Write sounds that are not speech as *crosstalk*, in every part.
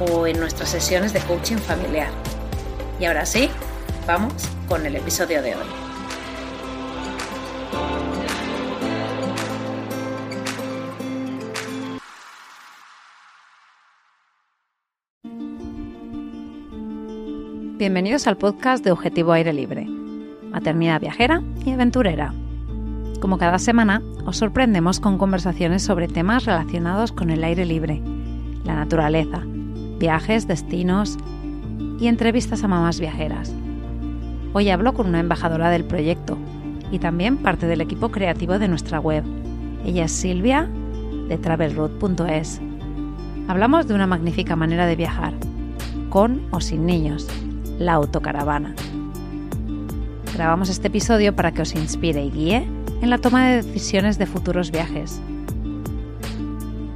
o en nuestras sesiones de coaching familiar. Y ahora sí, vamos con el episodio de hoy. Bienvenidos al podcast de Objetivo Aire Libre, maternidad viajera y aventurera. Como cada semana, os sorprendemos con conversaciones sobre temas relacionados con el aire libre, la naturaleza, viajes, destinos y entrevistas a mamás viajeras. Hoy hablo con una embajadora del proyecto y también parte del equipo creativo de nuestra web. Ella es Silvia de travelroad.es. Hablamos de una magnífica manera de viajar, con o sin niños, la autocaravana. Grabamos este episodio para que os inspire y guíe en la toma de decisiones de futuros viajes.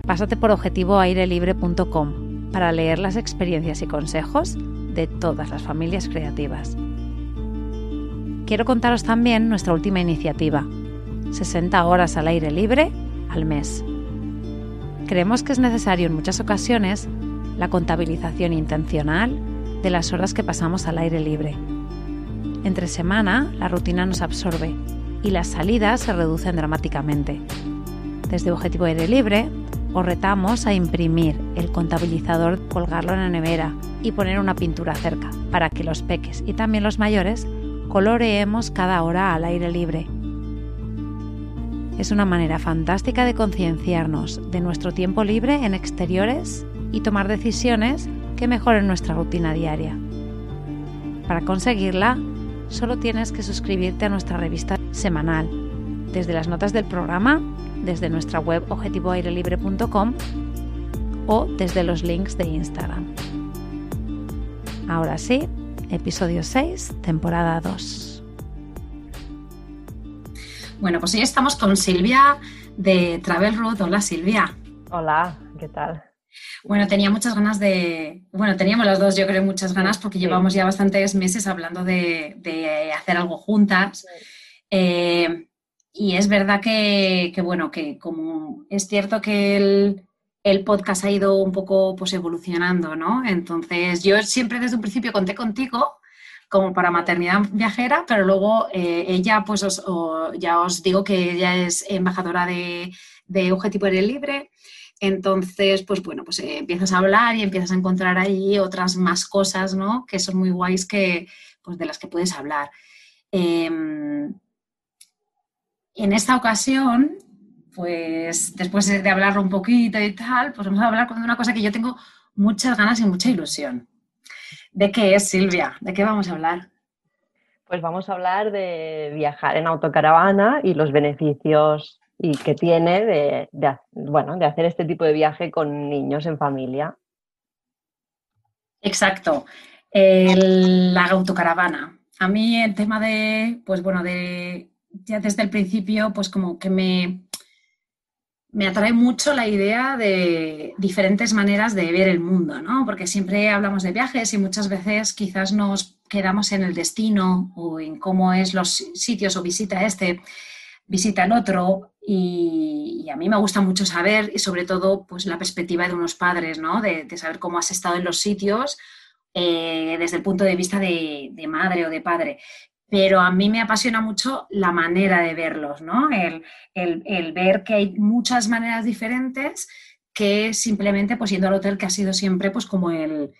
Pásate por objetivoairelibre.com para leer las experiencias y consejos de todas las familias creativas. Quiero contaros también nuestra última iniciativa, 60 horas al aire libre al mes. Creemos que es necesario en muchas ocasiones la contabilización intencional de las horas que pasamos al aire libre. Entre semana la rutina nos absorbe y las salidas se reducen dramáticamente. Desde Objetivo Aire Libre os retamos a imprimir el contabilizador, colgarlo en la nevera y poner una pintura cerca, para que los peques y también los mayores coloreemos cada hora al aire libre. Es una manera fantástica de concienciarnos de nuestro tiempo libre en exteriores y tomar decisiones que mejoren nuestra rutina diaria. Para conseguirla, solo tienes que suscribirte a nuestra revista semanal. Desde las notas del programa desde nuestra web objetivoairelibre.com o desde los links de Instagram. Ahora sí, episodio 6, temporada 2. Bueno, pues hoy estamos con Silvia de Travel Road. Hola Silvia. Hola, ¿qué tal? Bueno, tenía muchas ganas de, bueno, teníamos las dos, yo creo, muchas ganas porque llevamos ya bastantes meses hablando de, hacer algo juntas. Eh, y es verdad que, bueno, que como es cierto que el, podcast ha ido un poco pues evolucionando, ¿no? Entonces yo siempre desde un principio conté contigo como para maternidad viajera, pero luego eh, ella, pues ya os digo que ella es embajadora de, de Objetivo Aire Libre. Entonces, pues bueno, pues eh, empiezas a hablar y empiezas a encontrar ahí otras más cosas, ¿no? Que son muy guays que, pues de las que puedes hablar. Em, en esta ocasión, pues después de hablarlo un poquito y tal, pues vamos a hablar de una cosa que yo tengo muchas ganas y mucha ilusión. ¿De qué es, Silvia? ¿De qué vamos a hablar? Pues vamos a hablar de viajar en autocaravana y los beneficios y que tiene de, bueno, de hacer este tipo de viaje con niños en familia. Exacto. la autocaravana. A mí el tema de, pues bueno, de ya desde el principio, pues como que me, me atrae mucho la idea de diferentes maneras de ver el mundo, ¿no? Porque siempre hablamos de viajes y muchas veces quizás nos quedamos en el destino o en cómo es los sitios o visita este, visita el otro y, a mí me gusta mucho saber y sobre todo pues la perspectiva de unos padres, ¿no? De, saber cómo has estado en los sitios eh, desde el punto de vista de, de, madre o de padre pero a mí me apasiona mucho la manera de verlos, ¿no? El, ver que hay muchas maneras diferentes que simplemente pues yendo al hotel que ha sido siempre pues como el,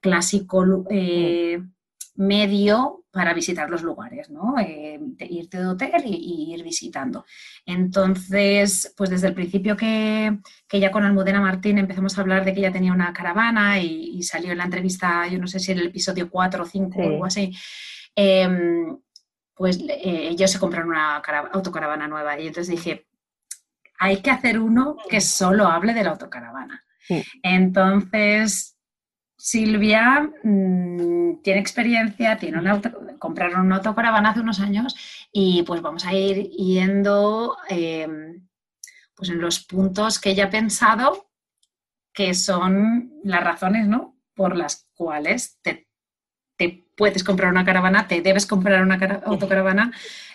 clásico eh, medio para visitar los lugares, ¿no? Eh, irte de hotel y, ir visitando. Entonces, pues desde el principio que, ya con Almudena Martín empezamos a hablar de que ella tenía una caravana y, salió en la entrevista, yo no sé si en el episodio 4 o 5 o algo así, em, pues eh, ellos se compraron una autocaravana nueva y entonces dije, hay que hacer uno que solo hable de la autocaravana. Entonces, Silvia mm, tiene experiencia, tiene una compraron una autocaravana hace unos años y pues vamos a ir yendo em, pues en los puntos que ella ha pensado que son las razones ¿no? por las cuales te, puedes comprar una caravana, te debes comprar una autocaravana.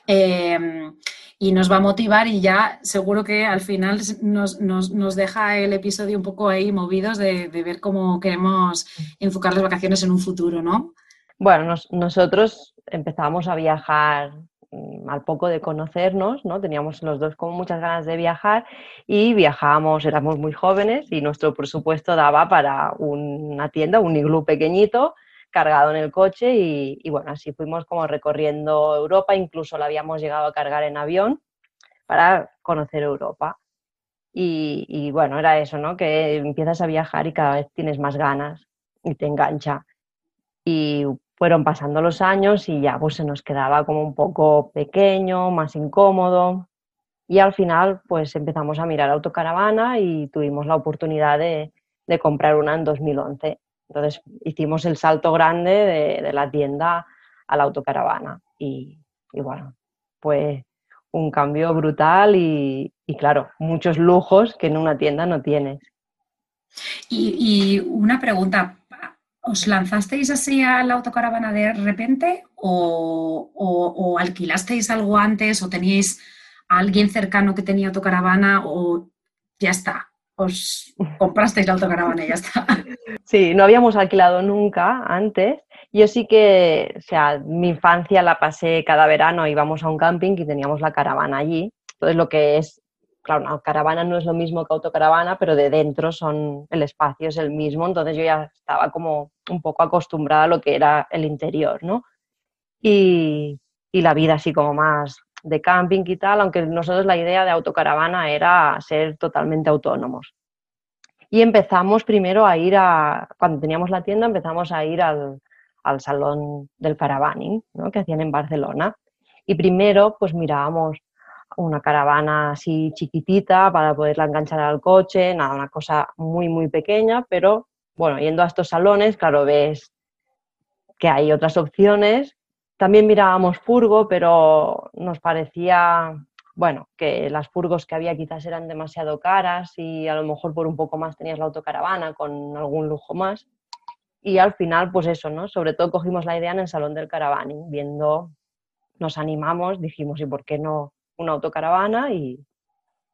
Em, y nos va a motivar y ya seguro que al final nos, deja el episodio un poco ahí movidos de, ver cómo queremos enfocar las vacaciones en un futuro, ¿no? Bueno, nosotros empezábamos a viajar mm, al poco de conocernos, ¿no? Teníamos los dos como muchas ganas de viajar y viajábamos, éramos muy jóvenes y nuestro presupuesto daba para una tienda, un iglú pequeñito, cargado en el coche y, bueno, así fuimos como recorriendo Europa, incluso la habíamos llegado a cargar en avión para conocer Europa. Y, bueno, era eso, ¿no? Que empiezas a viajar y cada vez tienes más ganas y te engancha. Y fueron pasando los años y ya pues se nos quedaba como un poco pequeño, más incómodo. Y al final pues empezamos a mirar autocaravana y tuvimos la oportunidad de, de comprar una en 2011. Entonces hicimos el salto grande de, la tienda a la autocaravana y, bueno, pues un cambio brutal y, claro, muchos lujos que en una tienda no tienes. Y, una pregunta, ¿os lanzasteis así a la autocaravana de repente o, o, alquilasteis algo antes o teníais a alguien cercano que tenía autocaravana o ya está? Comprasteis la autocaravana y ya está. Sí, no habíamos alquilado nunca antes. Yo sí que, o sea, mi infancia la pasé cada verano, íbamos a un camping y teníamos la caravana allí. Entonces lo que es, claro, una caravana no es lo mismo que autocaravana, pero de dentro son, el espacio es el mismo, entonces yo ya estaba como un poco acostumbrada a lo que era el interior, ¿no? Y, y la vida así como más de camping y tal, aunque nosotros la idea de autocaravana era ser totalmente autónomos. Y empezamos primero a ir a, cuando teníamos la tienda, empezamos a ir al, salón del caravaning que hacían en Barcelona. Y primero pues mirábamos una caravana así chiquitita para poderla enganchar al coche, nada, una cosa muy, muy pequeña, pero bueno, yendo a estos salones, claro, ves que hay otras opciones también mirábamos furgo, pero nos parecía, bueno, que las furgos que había quizás eran demasiado caras y a lo mejor por un poco más tenías la autocaravana con algún lujo más. Y al final, pues eso, ¿no? Sobre todo cogimos la idea en el salón del caravaning, viendo, nos animamos, dijimos, ¿y por qué no una autocaravana? Y,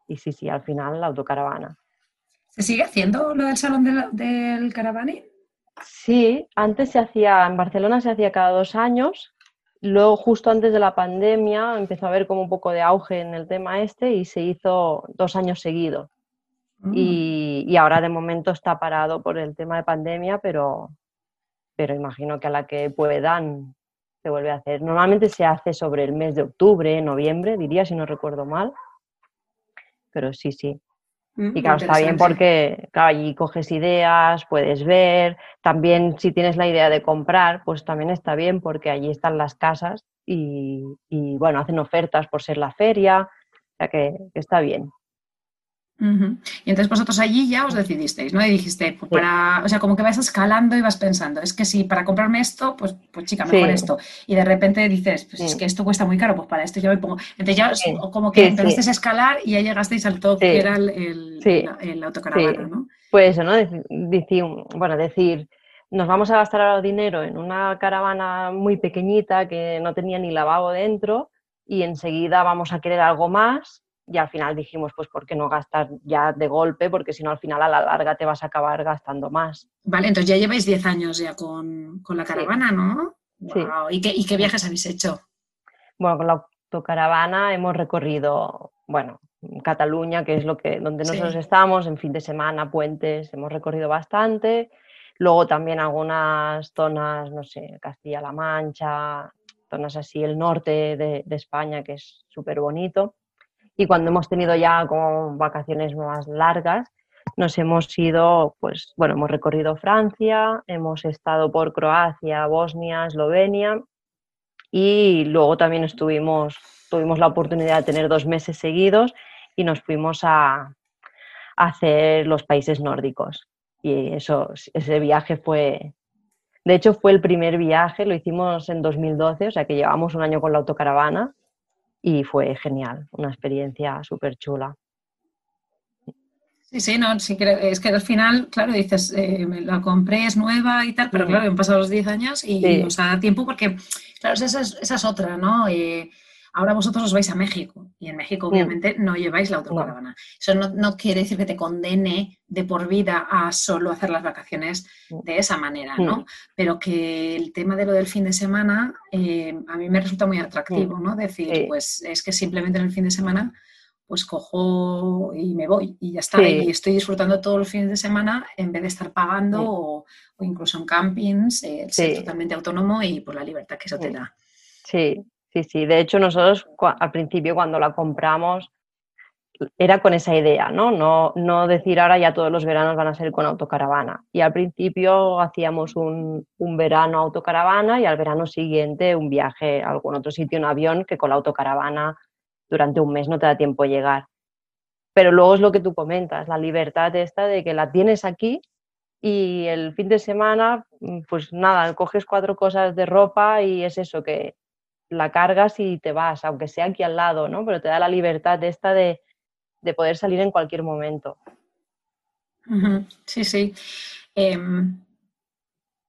y sí, sí, al final la autocaravana. ¿Se sigue haciendo lo del salón del, del caravaning? Sí, antes se hacía, en Barcelona se hacía cada dos años Luego, justo antes de la pandemia, empezó a haber como un poco de auge en el tema este y se hizo dos años seguidos. Mm. Y, ahora de momento está parado por el tema de pandemia, pero, pero imagino que a la que puedan se vuelve a hacer. Normalmente se hace sobre el mes de octubre, noviembre, diría, si no recuerdo mal. Pero sí, sí. Mm, y claro, está bien porque allí coges ideas, puedes ver. También si tienes la idea de comprar, pues también está bien porque allí están las casas y, bueno, hacen ofertas por ser la feria. O sea que está bien. Y entonces vosotros allí ya os decidisteis, ¿no? Y dijiste, pues para, o sea, como que vas escalando y vas pensando, es que si para comprarme esto, pues, pues chica, mejor esto. Y de repente dices, pues es que esto cuesta muy caro, pues para esto yo me pongo. Entonces ya como que empezasteis a escalar y ya llegasteis al top que era el, el, autocaravana, ¿no? Pues eso, ¿no? Decir, bueno, decir, nos vamos a gastar ahora dinero en una caravana muy pequeñita que no tenía ni lavabo dentro y enseguida vamos a querer algo más y al final dijimos, pues, ¿por qué no gastar ya de golpe? Porque si no, al final a la larga te vas a acabar gastando más. Vale, entonces ya lleváis 10 años ya con, la caravana, ¿no? ¿Y, qué, viajes habéis hecho? Bueno, con la autocaravana hemos recorrido, bueno, Cataluña, que es lo que, donde Sí. nosotros estamos, en fin de semana, puentes, hemos recorrido bastante. Luego también algunas zonas, no sé, Castilla-La Mancha, zonas así, el norte de, de España, que es súper bonito. Y cuando hemos tenido ya como vacaciones más largas, nos hemos ido, pues bueno, hemos recorrido Francia, hemos estado por Croacia, Bosnia, Eslovenia y luego también estuvimos, tuvimos la oportunidad de tener dos meses seguidos y nos fuimos a, hacer los países nórdicos. Y eso, ese viaje fue, de hecho fue el primer viaje, lo hicimos en 2012, o sea que llevamos un año con la autocaravana y fue genial, una experiencia súper chula. Sí, sí, no, sí es que al final, claro, dices, eh, me la compré, es nueva y tal, pero Mm. claro, han pasado los 10 años y Sí. nos da tiempo porque, claro, esa es, esa es otra, ¿no? Eh, ahora vosotros os vais a México y en México Mm. obviamente no lleváis la autocaravana. Eso no, no quiere decir que te condene de por vida a solo hacer las vacaciones Mm. de esa manera, ¿no? Mm. Pero que el tema de lo del fin de semana eh, a mí me resulta muy atractivo, ¿no? Decir. Sí. pues es que simplemente en el fin de semana pues cojo y me voy y ya está. Sí. Y estoy disfrutando todos los fines de semana en vez de estar pagando Sí. o, o incluso en campings, eh, el ser totalmente autónomo y por la libertad que eso te da. Sí, sí, sí. De hecho, nosotros al principio cuando la compramos era con esa idea, ¿no? No, no decir ahora ya todos los veranos van a ser con autocaravana. Y al principio hacíamos un, un verano autocaravana y al verano siguiente un viaje a algún otro sitio en avión que con la autocaravana durante un mes no te da tiempo de llegar. Pero luego es lo que tú comentas, la libertad esta de que la tienes aquí y el fin de semana, pues nada, coges cuatro cosas de ropa y es eso, que la cargas y te vas, aunque sea aquí al lado, ¿no? Pero te da la libertad esta de, de poder salir en cualquier momento. Sí, sí. Em,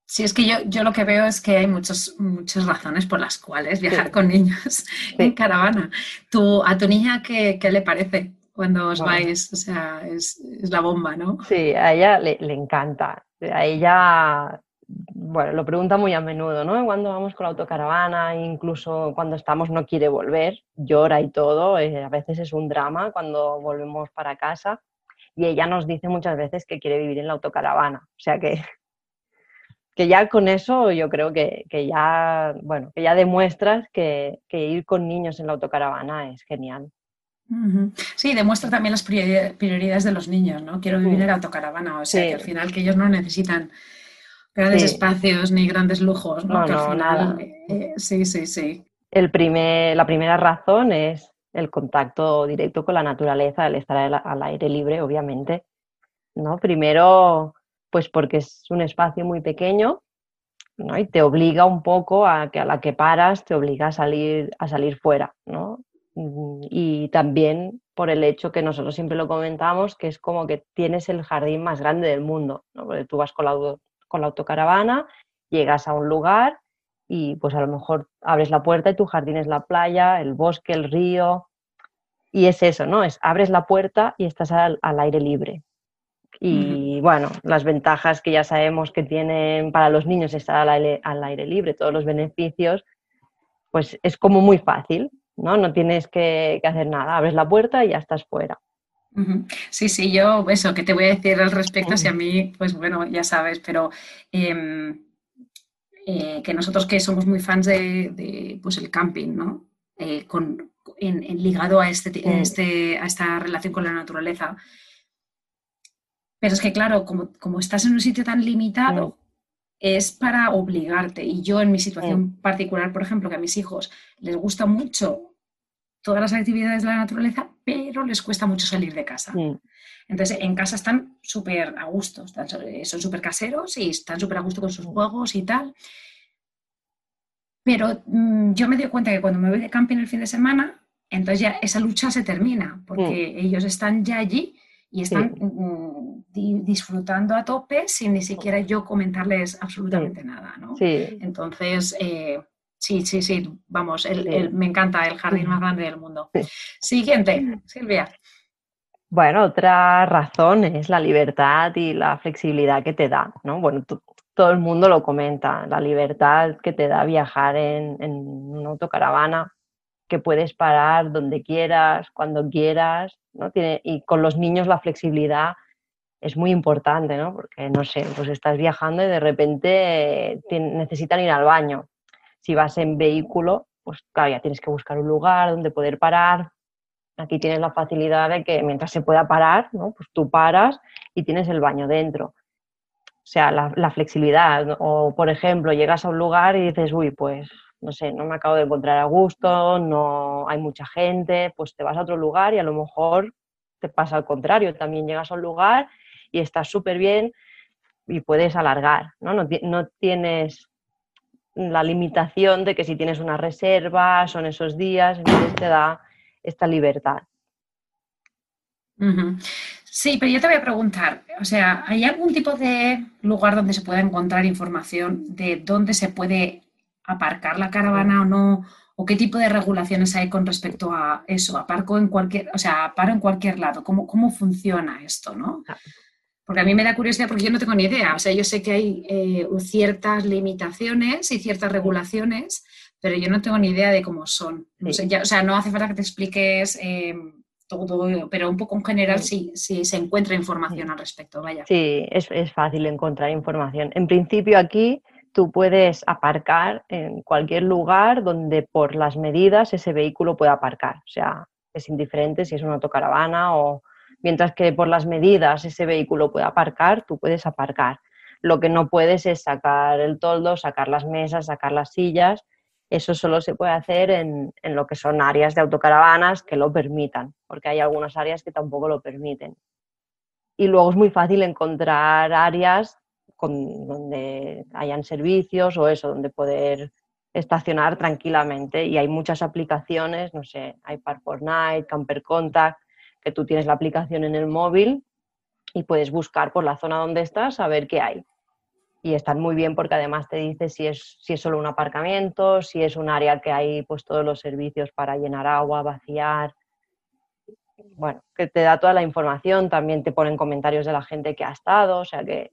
sí, es que yo, yo lo que veo es que hay muchos, muchas razones por las cuales viajar Sí. con niños *laughs* en caravana. ¿Tú, ¿A tu niña qué, qué le parece cuando os Bueno. vais? O sea, es, es la bomba, ¿no? Sí, a ella le, le encanta. A ella, bueno, lo pregunta muy a menudo, ¿no? Cuando vamos con la autocaravana, incluso cuando estamos no quiere volver, llora y todo, eh, a veces es un drama cuando volvemos para casa y ella nos dice muchas veces que quiere vivir en la autocaravana, o sea que, *laughs* que ya con eso yo creo que, que ya, bueno, que ya demuestras que, que ir con niños en la autocaravana es genial. Sí, demuestra también las priori- prioridades de los niños, ¿no? Quiero vivir en autocaravana, o sea, Sí. que al final que ellos no necesitan grandes Sí. espacios ni grandes lujos, ¿no? No, que al no, final, nada. eh, sí, sí, sí. El primer, la primera razón es el contacto directo con la naturaleza, el estar al, al aire libre, obviamente. ¿no? Primero, pues porque es un espacio muy pequeño ¿no? y te obliga un poco a que a la que paras te obliga a salir, a salir fuera. ¿no? Y también por el hecho que nosotros siempre lo comentamos, que es como que tienes el jardín más grande del mundo. ¿no? Porque tú vas con la, con la autocaravana, llegas a un lugar y pues a lo mejor abres la puerta y tu jardín es la playa, el bosque, el río. Y es eso, ¿no? Es abres la puerta y estás al, al aire libre. Y bueno, las ventajas que ya sabemos que tienen para los niños estar al aire, al aire libre, todos los beneficios, pues es como muy fácil, ¿no? No tienes que, que hacer nada, abres la puerta y ya estás fuera. Sí, sí, yo eso que te voy a decir al respecto, si a mí, pues bueno, ya sabes, pero em, eh, que nosotros que somos muy fans de, de, pues el camping, ¿no? Eh, con, en, en ligado a, este, Mm. este, a esta relación con la naturaleza. Pero es que claro, como, como estás en un sitio tan limitado, Mm. es para obligarte. Y yo en mi situación particular, por ejemplo, que a mis hijos les gusta mucho todas las actividades de la naturaleza, pero les cuesta mucho salir de casa. Mm, Entonces, en casa están súper a gusto, están eh, son súper caseros y están súper a gusto con sus juegos y tal. Pero mm, yo me doy cuenta que cuando me voy de camping el fin de semana, entonces ya esa lucha se termina, porque ellos están ya allí y están mm, di- disfrutando a tope sin ni siquiera yo comentarles absolutamente nada, ¿no? Sí, Entonces, eh, sí, sí, sí, vamos, el- Sí. el- me encanta el jardín más grande del mundo. Siguiente, Silvia. Bueno, otra razón es la libertad y la flexibilidad que te da, ¿no? Bueno, tú- todo el mundo lo comenta, la libertad que te da viajar en, en una autocaravana. que puedes parar donde quieras, cuando quieras, ¿no? Tiene, y con los niños la flexibilidad es muy importante, ¿no? Porque, no sé, pues estás viajando y de repente necesitan ir al baño. Si vas en vehículo, pues claro, ya tienes que buscar un lugar donde poder parar. Aquí tienes la facilidad de que mientras se pueda parar, ¿no? Pues tú paras y tienes el baño dentro. O sea, la, la flexibilidad. O, por ejemplo, llegas a un lugar y dices, uy, pues no sé, no me acabo de encontrar a gusto, no hay mucha gente, pues te vas a otro lugar y a lo mejor te pasa al contrario, también llegas a un lugar y estás súper bien y puedes alargar, ¿no? ¿no? tienes la limitación de que si tienes una reserva son esos días, entonces te da esta libertad. Sí, pero yo te voy a preguntar, o sea, ¿hay algún tipo de lugar donde se pueda encontrar información de dónde se puede aparcar la caravana o no? ¿O qué tipo de regulaciones hay con respecto a eso? ¿Aparco en cualquier, o sea, paro en cualquier lado? ¿Cómo, cómo funciona esto, no? Porque a mí me da curiosidad porque yo no tengo ni idea. O sea, yo sé que hay eh, ciertas limitaciones y ciertas regulaciones, pero yo no tengo ni idea de cómo son. o sea, no hace falta que te expliques eh, todo, pero un poco en general sí, sí se encuentra información al respecto. Vaya. Sí, es, es fácil encontrar información. En principio aquí tú puedes aparcar en cualquier lugar donde por las medidas ese vehículo pueda aparcar. O sea, es indiferente si es una autocaravana o mientras que por las medidas ese vehículo pueda aparcar, tú puedes aparcar. Lo que no puedes es sacar el toldo, sacar las mesas, sacar las sillas. Eso solo se puede hacer en, en lo que son áreas de autocaravanas que lo permitan, porque hay algunas áreas que tampoco lo permiten. Y luego es muy fácil encontrar áreas donde hayan servicios o eso, donde poder estacionar tranquilamente. Y hay muchas aplicaciones, no sé, hay Park4Night, Camper Contact, que tú tienes la aplicación en el móvil y puedes buscar por la zona donde estás a ver qué hay. Y están muy bien porque además te dice si es, si es solo un aparcamiento, si es un área que hay pues todos los servicios para llenar agua, vaciar. Bueno, que te da toda la información, también te ponen comentarios de la gente que ha estado, o sea que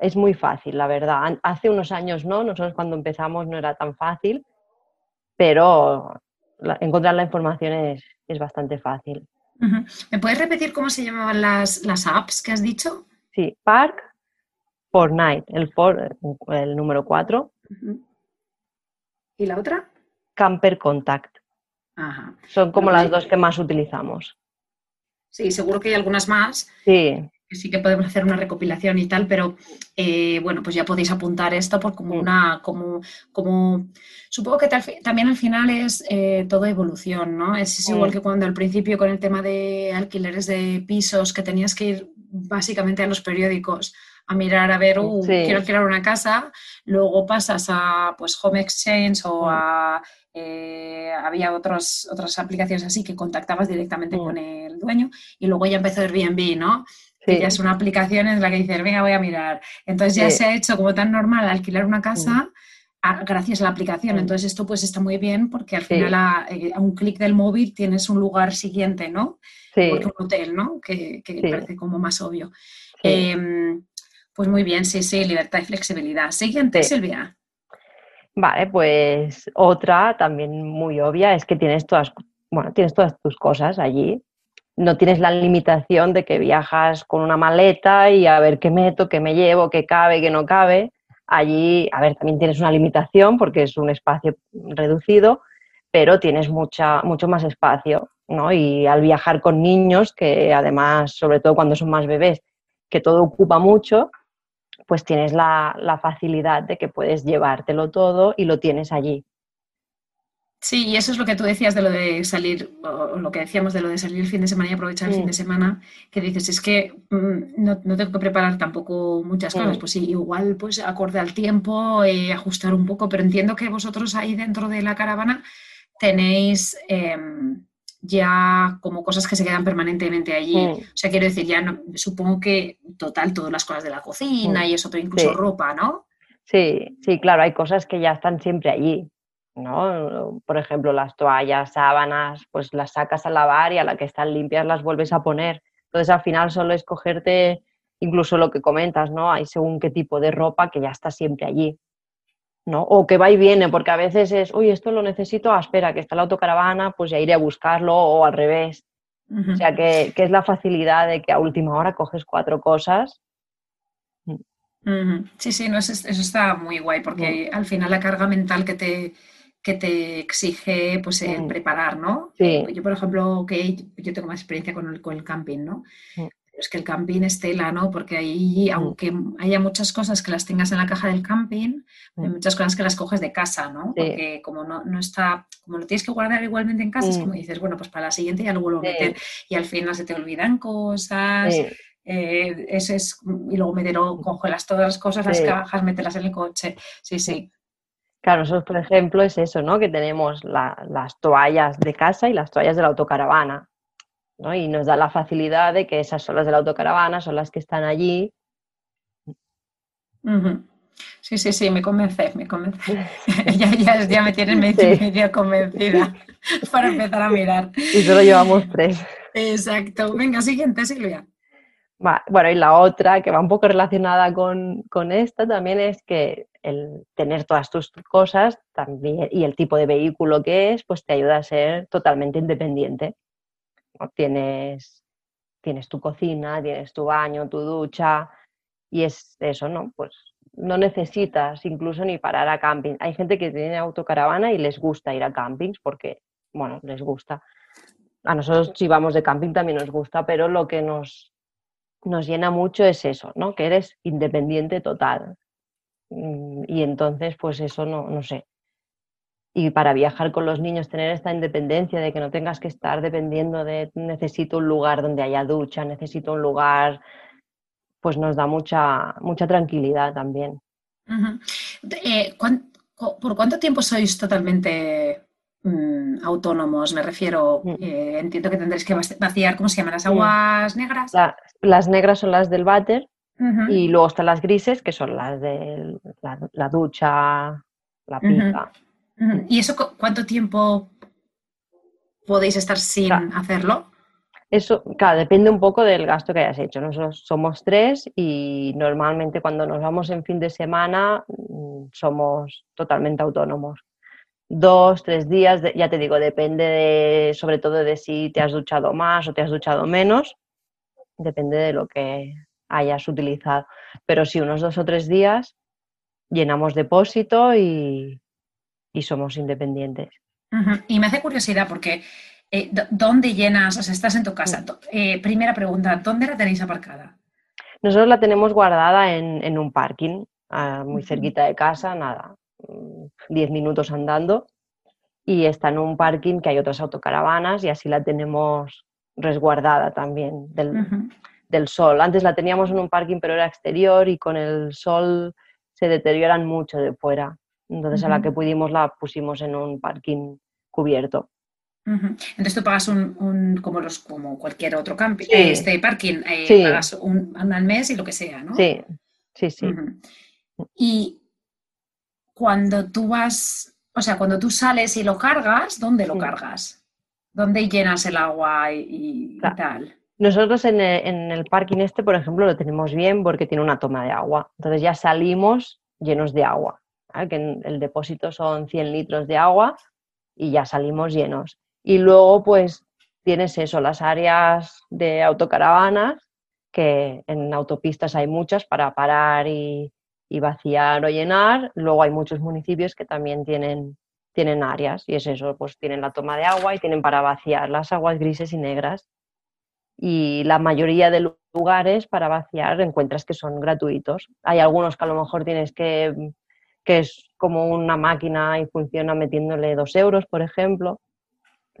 es muy fácil, la verdad. Hace unos años no, nosotros cuando empezamos no era tan fácil, pero encontrar la información es, bastante fácil. ¿Me puedes repetir cómo se llamaban las, las apps que has dicho? Sí, Park, Fortnite, el, el número 4. ¿Y la otra? Camper Contact. Son como las dos que más utilizamos. Sí, seguro que hay algunas más. Sí sí que podemos hacer una recopilación y tal, pero eh, bueno, pues ya podéis apuntar esto por como mm. una, como, como supongo que también al final es eh, todo evolución, ¿no? Es, igual mm. que cuando al principio con el tema de alquileres de pisos, que tenías que ir básicamente a los periódicos a mirar a ver, uh, quiero alquilar una casa, luego pasas a pues Home Exchange o mm. a eh, había otros, otras aplicaciones así que contactabas directamente con el dueño y luego ya empezó Airbnb, ¿no? Que ya es una aplicación en la que dices, venga, voy a mirar. Entonces ya se ha hecho como tan normal alquilar una casa gracias a la aplicación. Entonces esto pues está muy bien porque al final eh, a, un clic del móvil tienes un lugar siguiente, ¿no? Porque un hotel, ¿no? Que, parece como más obvio. Em, pues muy bien, sí, sí, libertad y flexibilidad. Siguiente, Silvia. Vale, pues otra también muy obvia es que tienes todas, bueno, tienes todas tus cosas allí no tienes la limitación de que viajas con una maleta y a ver qué meto, qué me llevo, qué cabe, qué no cabe. Allí, a ver, también tienes una limitación porque es un espacio reducido, pero tienes mucha, mucho más espacio, ¿no? Y al viajar con niños, que además, sobre todo cuando son más bebés, que todo ocupa mucho, pues tienes la, la facilidad de que puedes llevártelo todo y lo tienes allí. Sí, y eso es lo que tú decías de lo de salir, o lo que decíamos de lo de salir el fin de semana y aprovechar el fin de semana, que dices, es que mm, no, tengo que preparar tampoco muchas cosas, pues sí, igual pues acorde al tiempo, eh, ajustar un poco, pero entiendo que vosotros ahí dentro de la caravana tenéis em, ya como cosas que se quedan permanentemente allí. O sea, quiero decir, ya no, supongo que total, todas las cosas de la cocina y eso, pero incluso ropa, ¿no? Sí, sí, claro, hay cosas que ya están siempre allí. ¿No? Por ejemplo, las toallas, sábanas, pues las sacas a lavar y a la que están limpias las vuelves a poner. Entonces al final solo es cogerte incluso lo que comentas, ¿no? Hay según qué tipo de ropa que ya está siempre allí. ¿no? O que va y viene, porque a veces es, uy, esto lo necesito, ah, espera, que está la autocaravana, pues ya iré a buscarlo, o al revés. O sea, que, es la facilidad de que a última hora coges cuatro cosas. Sí, sí, no, eso, está muy guay, porque al final la carga mental que te, que te exige pues el preparar, ¿no? Sí. Yo, por ejemplo, que yo tengo más experiencia con el, con el camping, ¿no? es que el camping es tela, ¿no? Porque ahí, mm. aunque haya muchas cosas que las tengas en la caja del camping, hay mm. muchas cosas que las coges de casa, ¿no? Porque como no, no, está, como lo tienes que guardar igualmente en casa, es como mm. dices, bueno, pues para la siguiente ya lo vuelvo a meter. Y al final se te olvidan cosas. Eh, ese es, y luego meterlo, congelas todas las cosas, las cajas, meterlas en el coche. Sí, sí. Claro, nosotros, por ejemplo, es eso, ¿no? Que tenemos las toallas de casa y las toallas de la autocaravana. Y nos da la facilidad de que esas son las de la autocaravana, son las que están allí. Sí, sí, sí, me convence, me convence. *laughs* ya, ya, me tienes medio, convencida *laughs* para empezar a mirar. Y solo llevamos tres. Exacto. Venga, siguiente, Silvia. bueno, y la otra que va un poco relacionada con, con esta también es que el tener todas tus cosas también y el tipo de vehículo que es, pues te ayuda a ser totalmente independiente. Tienes, tienes tu cocina, tienes tu baño, tu ducha y es eso, ¿no? Pues no necesitas incluso ni parar a camping. Hay gente que tiene autocaravana y les gusta ir a campings porque, bueno, les gusta. A nosotros si vamos de camping también nos gusta, pero lo que nos, nos llena mucho es eso, ¿no? Que eres independiente total. Mm, y entonces, pues eso no, no sé, y para viajar con los niños, tener esta independencia de que no tengas que estar dependiendo de necesito un lugar donde haya ducha, necesito un lugar, pues nos da mucha, mucha tranquilidad también. Eh, ¿Por cuánto tiempo sois totalmente mm, autónomos? Me refiero, mm. eh, entiendo que tendréis que vaciar, ¿cómo se llaman? ¿Las aguas negras? las negras son las del váter y luego están las grises, que son las de la, ducha, la pica. ¿Y eso cuánto tiempo podéis estar sin hacerlo? Eso, claro, depende un poco del gasto que hayas hecho. Nosotros somos tres y normalmente cuando nos vamos en fin de semana mm, somos totalmente autónomos. Dos, tres días, ya te digo, depende de, sobre todo de si te has duchado más o te has duchado menos, depende de lo que hayas utilizado. Pero sí, unos dos o tres días llenamos depósito y, y somos independientes. Y me hace curiosidad porque eh, ¿dónde llenas? O sea, estás en tu casa. Eh, primera pregunta, ¿dónde la tenéis aparcada? Nosotros la tenemos guardada en, un parking, ah, muy cerquita de casa, nada, 10 mm, minutos andando. Y está en un parking que hay otras autocaravanas y así la tenemos resguardada también del, del sol. Antes la teníamos en un parking pero era exterior y con el sol se deterioran mucho de fuera. Entonces a la que pudimos la pusimos en un parking cubierto. Entonces tú pagas un, como los como cualquier otro camping, este parking, eh, pagas un, al mes y lo que sea, ¿no? Sí, sí, sí. Y cuando tú vas, o sea, cuando tú sales y lo cargas, ¿dónde lo cargas? ¿Dónde llenas el agua y, tal? Nosotros en el, parking este, por ejemplo, lo tenemos bien porque tiene una toma de agua. Entonces ya salimos llenos de agua que el depósito son 100 litros de agua y ya salimos llenos. Y luego pues tienes eso, las áreas de autocaravanas, que en autopistas hay muchas para parar y, vaciar o llenar. Luego hay muchos municipios que también tienen, tienen áreas y es eso, pues tienen la toma de agua y tienen para vaciar las aguas grises y negras. Y la mayoría de lugares para vaciar encuentras que son gratuitos. Hay algunos que a lo mejor tienes que que es como una máquina y funciona metiéndole dos euros, por ejemplo,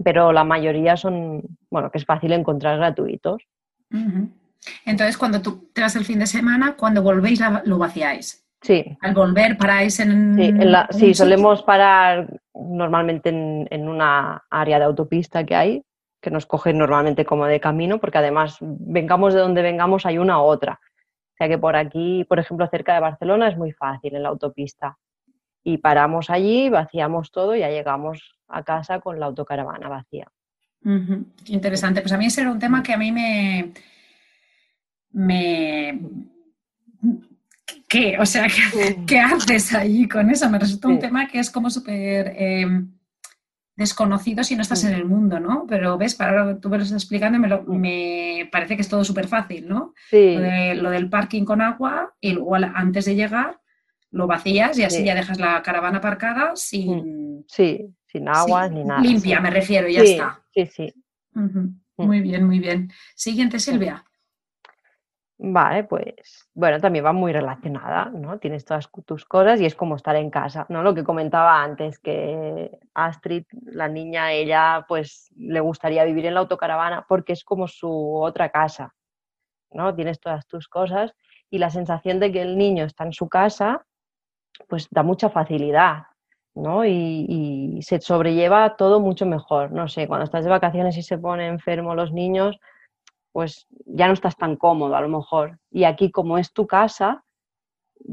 pero la mayoría son, bueno, que es fácil encontrar gratuitos. Entonces, cuando tú te vas el fin de semana, cuando volvéis lo vaciáis. Sí. Al volver paráis en... Sí, sí solemos parar normalmente en, en, una área de autopista que hay, que nos coge normalmente como de camino, porque además, vengamos de donde vengamos, hay una u otra que por aquí, por ejemplo, cerca de Barcelona es muy fácil en la autopista. Y paramos allí, vaciamos todo y ya llegamos a casa con la autocaravana vacía. Interesante. Pues a mí ese era un tema que a mí me, me ¿qué? O sea, ¿qué, haces ahí con eso? Me resulta un tema que es como súper eh, desconocido si no estás en el mundo, ¿no? Pero ves, para tú me lo estás explicando y me, parece que es todo súper fácil, ¿no? Sí. Lo, del parking con agua y luego antes de llegar lo vacías y así ya dejas la caravana aparcada sin... Sí, sin aguas ni nada. Limpia, me refiero, ya está. Sí, sí. Muy bien, muy bien. Siguiente, Silvia. Vale, pues bueno, también va muy relacionada, ¿no? Tienes todas tus cosas y es como estar en casa, ¿no? Lo que comentaba antes, que Astrid, la niña, ella pues le gustaría vivir en la autocaravana porque es como su otra casa, ¿no? Tienes todas tus cosas y la sensación de que el niño está en su casa, pues da mucha facilidad, ¿no? Y, se sobrelleva todo mucho mejor, no sé, cuando estás de vacaciones y se ponen enfermos los niños, pues ya no estás tan cómodo a lo mejor. Y aquí como es tu casa,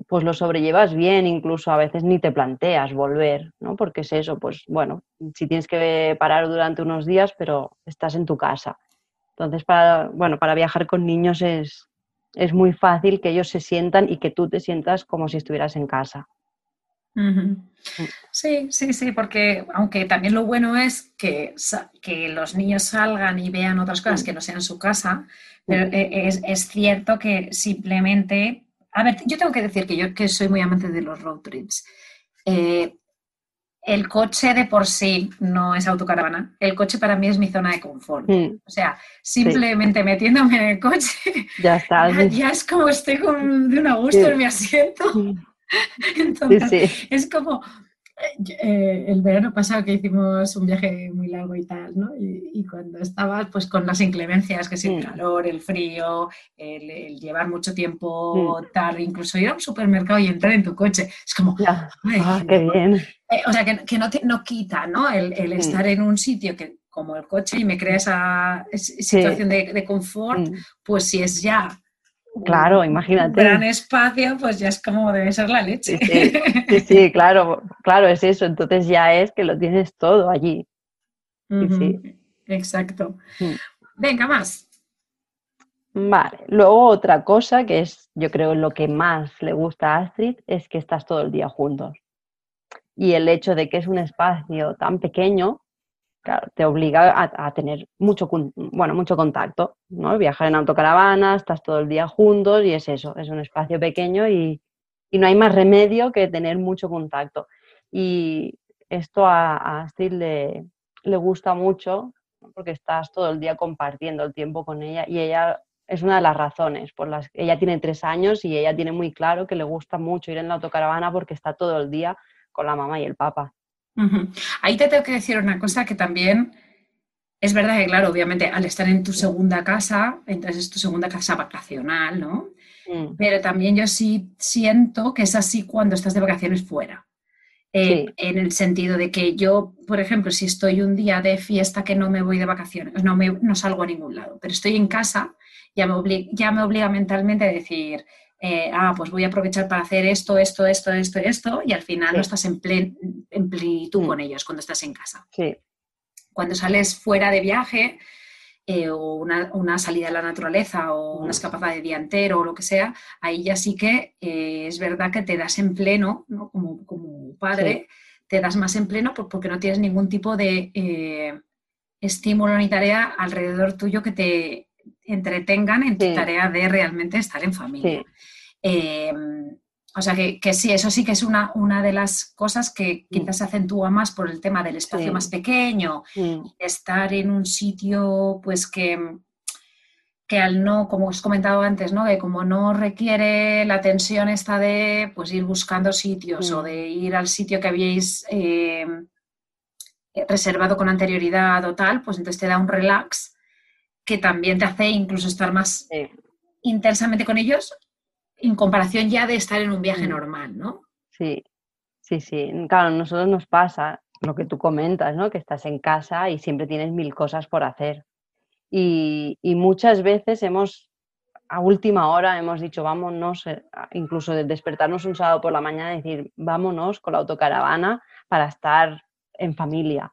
pues lo sobrellevas bien, incluso a veces ni te planteas volver, ¿no? Porque es eso, pues bueno, si tienes que parar durante unos días, pero estás en tu casa. Entonces, para, bueno, para viajar con niños es, es muy fácil que ellos se sientan y que tú te sientas como si estuvieras en casa. Sí, sí, sí, porque aunque también lo bueno es que, que los niños salgan y vean otras cosas que no sean su casa, pero e, es, cierto que simplemente, a ver, yo tengo que decir que yo que soy muy amante de los road trips. Eh, el coche de por sí no es autocaravana. El coche para mí es mi zona de confort. O sea, simplemente metiéndome en el coche, ya, está, *laughs* ya, es como estoy con, de un gusto en mi asiento. *laughs* Entonces, es como eh, el verano pasado que hicimos un viaje muy largo y tal, ¿no? Y, cuando estabas pues con las inclemencias, que es el mm. calor, el frío, el, llevar mucho tiempo, mm. tal, incluso ir a un supermercado y entrar en tu coche, es como, ah, qué bien. Eh, o sea, que, no, te, no quita, ¿no? El, mm. estar en un sitio que como el coche y me crea esa situación de, de, confort, pues si es ya Claro, imagínate. Un gran espacio, pues ya es como debe ser la leche. Sí, sí, *laughs* claro, claro, es eso. Entonces ya es que lo tienes todo allí. Exacto. Mm. Venga, más. Vale, luego otra cosa que es, yo creo, lo que más le gusta a Astrid es que estás todo el día juntos. Y el hecho de que es un espacio tan pequeño, te obliga a, tener mucho, bueno, mucho contacto, ¿no? Viajar en autocaravana, estás todo el día juntos y es eso, es un espacio pequeño y, no hay más remedio que tener mucho contacto. Y esto a, Astrid le, le gusta mucho porque estás todo el día compartiendo el tiempo con ella y ella es una de las razones por las que ella tiene tres años y ella tiene muy claro que le gusta mucho ir en la autocaravana porque está todo el día con la mamá y el papá. Ahí te tengo que decir una cosa que también es verdad que, claro, obviamente al estar en tu segunda casa, entonces es tu segunda casa vacacional, ¿no? Mm. Pero también yo sí siento que es así cuando estás de vacaciones fuera. Eh, en el sentido de que yo, por ejemplo, si estoy un día de fiesta que no me voy de vacaciones, no, me, no salgo a ningún lado, pero estoy en casa, ya me, obliga, ya me obliga mentalmente a decir, eh, ah, pues voy a aprovechar para hacer esto, esto, esto, esto, esto, y al final no estás en, en plenitud mm. con ellos cuando estás en casa. Sí. Cuando sales fuera de viaje, eh, o una, salida a la naturaleza o una mm. escapada de día entero o lo que sea, ahí ya sí que eh, es verdad que te das en pleno, como, como, padre, te das más en pleno porque no tienes ningún tipo de estímulo ni tarea alrededor tuyo que te entretengan en tu tarea de realmente estar en familia. Em, o sea que, sí, eso sí que es una, una de las cosas que mm. quizás se acentúa más por el tema del espacio más pequeño, estar en un sitio pues que, que al no, como os comentado antes, ¿no? que como no requiere la tensión esta de pues ir buscando sitios o mm. de ir al sitio que habíais em, reservado con anterioridad o tal, pues entonces te da un relax que también te hace incluso estar más intensamente con ellos en comparación ya de estar en un viaje mm. normal, ¿no? Sí, sí, sí. Claro, a nosotros nos pasa lo que tú comentas, ¿no? Que estás en casa y siempre tienes mil cosas por hacer. Y, muchas veces hemos, a última hora, hemos dicho, vámonos, eh, incluso de despertarnos un sábado por la mañana y decir, vámonos con la autocaravana para estar en familia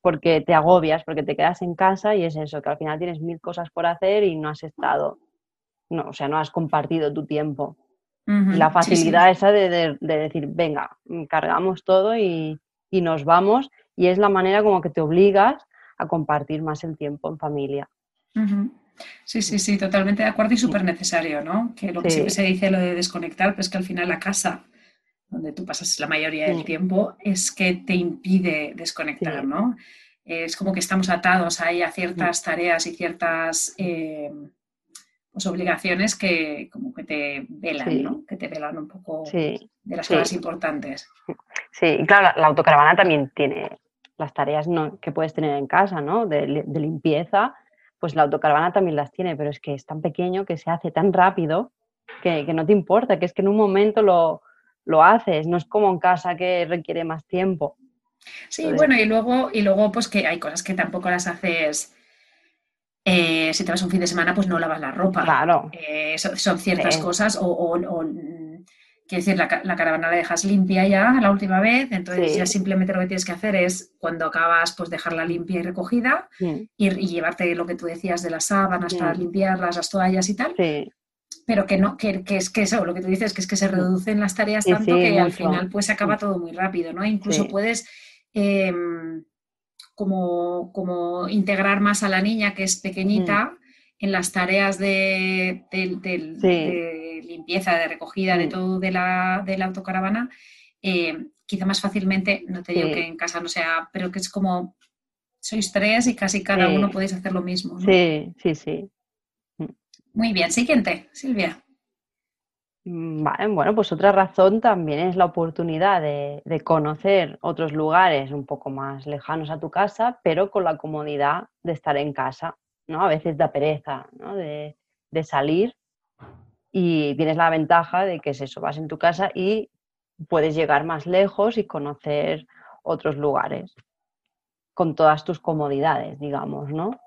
porque te agobias, porque te quedas en casa y es eso, que al final tienes mil cosas por hacer y no has estado, no, o sea, no has compartido tu tiempo. la facilidad esa de, decir, venga, cargamos todo y, nos vamos. Y es la manera como que te obligas a compartir más el tiempo en familia. Sí, sí, sí, totalmente de acuerdo y súper necesario, ¿no? Que lo que siempre se dice lo de desconectar, pues que al final la casa donde tú pasas la mayoría del tiempo es que te impide desconectar, ¿no? Es como que estamos atados ahí a ciertas tareas y ciertas eh, pues, obligaciones que como que te velan, ¿no? Que te velan un poco de las cosas importantes. Sí, y claro, la, autocaravana también tiene las tareas que puedes tener en casa, ¿no? De, limpieza, pues la autocaravana también las tiene, pero es que es tan pequeño que se hace tan rápido que, no te importa, que es que en un momento lo, lo haces, no es como en casa que requiere más tiempo. Sí, bueno, y luego, y luego pues que hay cosas que tampoco las haces eh, si te vas un fin de semana, pues no lavas la ropa. Claro. Eh, son, ciertas cosas. O, quiero decir, la, caravana la dejas limpia ya la última vez, entonces ya simplemente lo que tienes que hacer es cuando acabas, pues dejarla limpia y recogida y, llevarte lo que tú decías de las sábanas para limpiarlas, las toallas y tal. Pero que no, que, es que eso, lo que tú dices, que es que se reducen las tareas tanto que al final pues se acaba todo muy rápido, ¿no? Incluso puedes em, como, como integrar más a la niña que es pequeñita mm. en las tareas de, limpieza, de recogida, de mm. todo de la, de la autocaravana, eh, quizá más fácilmente, no te digo que en casa no sea, pero que es como sois tres y casi cada uno podéis hacer lo mismo. Sí, sí, sí. Muy bien, siguiente, Silvia. Mm, bueno, pues otra razón también es la oportunidad de, conocer otros lugares un poco más lejanos a tu casa, pero con la comodidad de estar en casa, ¿no? A veces da pereza, ¿no? De, salir y tienes la ventaja de que es eso, vas en tu casa y puedes llegar más lejos y conocer otros lugares con todas tus comodidades, digamos, ¿no?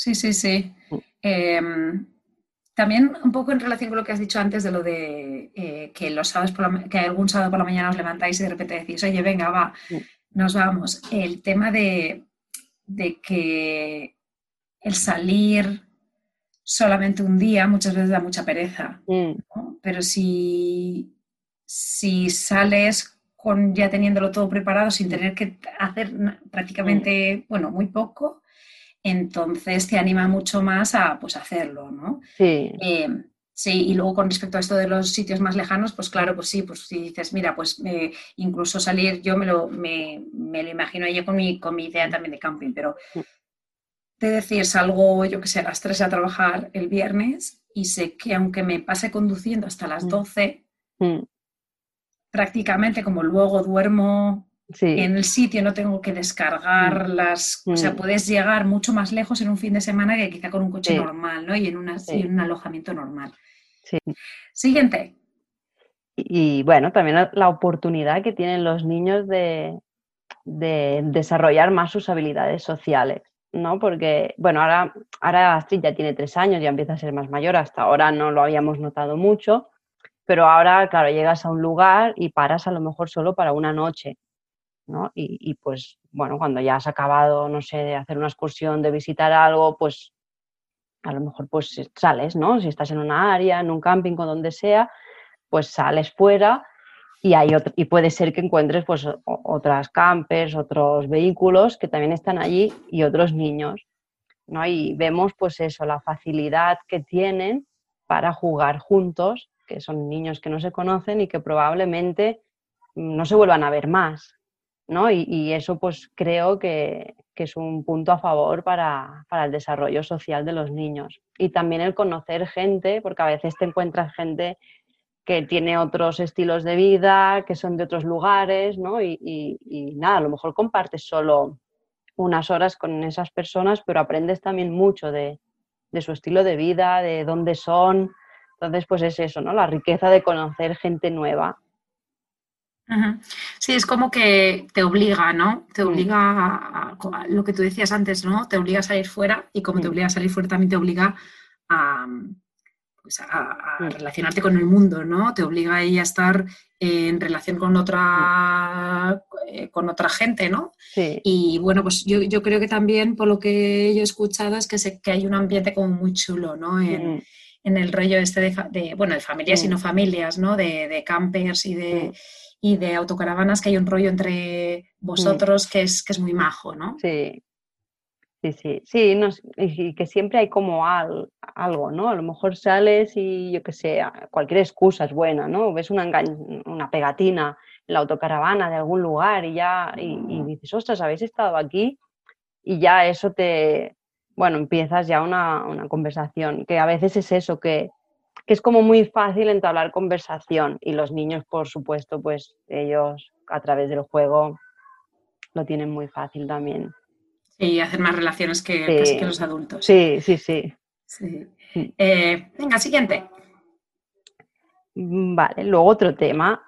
Sí, sí, sí. Mm. Em, también un poco en relación con lo que has dicho antes de lo de eh, que los sábados que algún sábado por la mañana os levantáis y de repente decís, oye, venga, va, nos vamos. El tema de, que el salir solamente un día muchas veces da mucha pereza. Mm. Pero si, si sales con ya teniéndolo todo preparado sin tener que hacer prácticamente, bueno, muy poco, entonces te anima mucho más a pues, hacerlo, ¿no? Sí. Eh, sí, y luego con respecto a esto de los sitios más lejanos, pues claro, pues sí, pues si dices, mira, pues eh, incluso salir, yo me lo, me, lo imagino yo con mi, con mi idea también de camping, pero te decir, salgo, yo que sé, a las 3 a trabajar el viernes y sé que aunque me pase conduciendo hasta las 12, mm. mm. prácticamente como luego duermo en el sitio no tengo que descargar mm. las... O sea, mm. puedes llegar mucho más lejos en un fin de semana que quizá con un coche normal, ¿no? Y en, un alojamiento normal. Siguiente. Y, bueno, también la, oportunidad que tienen los niños de, desarrollar más sus habilidades sociales, ¿no? Porque, bueno, ahora, ahora Astrid ya tiene tres años, ya empieza a ser más mayor, hasta ahora no lo habíamos notado mucho, pero ahora, claro, llegas a un lugar y paras a lo mejor solo para una noche y, pues, bueno, cuando ya has acabado, no sé, de hacer una excursión, de visitar algo, pues a lo mejor pues sales, ¿no? Si estás en una área, en un camping o donde sea, pues sales fuera y, hay y puede ser que encuentres pues otras campers, otros vehículos que también están allí y otros niños, ¿no? Y vemos pues eso, la facilidad que tienen para jugar juntos, que son niños que no se conocen y que probablemente no se vuelvan a ver más, y, eso pues creo que, es un punto a favor para, el desarrollo social de los niños. Y también el conocer gente, porque a veces te encuentras gente que tiene otros estilos de vida, que son de otros lugares, ¿no? Y, nada, a lo mejor compartes solo unas horas con esas personas, pero aprendes también mucho de, de su estilo de vida, de dónde son. Entonces, pues es eso, ¿no? La riqueza de conocer gente nueva Sí, es como que te obliga, ¿no? Te obliga a, lo que tú decías antes, ¿no? Te obliga a salir fuera y como te obliga a salir fuera también te obliga a, pues relacionarte con el mundo, ¿no? Te obliga a ella a estar en relación con otra, eh, con otra gente, ¿no? Sí. Y bueno, pues yo, creo que también por lo que yo he escuchado es que, que hay un ambiente como muy chulo, ¿no? En, en el rollo este de, bueno, de familias y no familias, ¿no? De, campers y de, y de autocaravanas, que hay un rollo entre vosotros que, es, que es muy majo, ¿no? Sí, Sí, sí, sí, y que siempre hay como algo, ¿no? A lo mejor sales y yo qué sé, cualquier excusa es buena, ¿no? Ves una, una pegatina en la autocaravana de algún lugar y ya, y, dices, ostras, habéis estado aquí y ya eso te, bueno, empiezas ya una, una conversación, que a veces es eso, que, que es como muy fácil entablar conversación y los niños, por supuesto, pues ellos a través del juego lo tienen muy fácil también. Y hacer más relaciones que, los adultos. Sí, sí, sí. Eh, venga, siguiente. Mm, vale, luego otro tema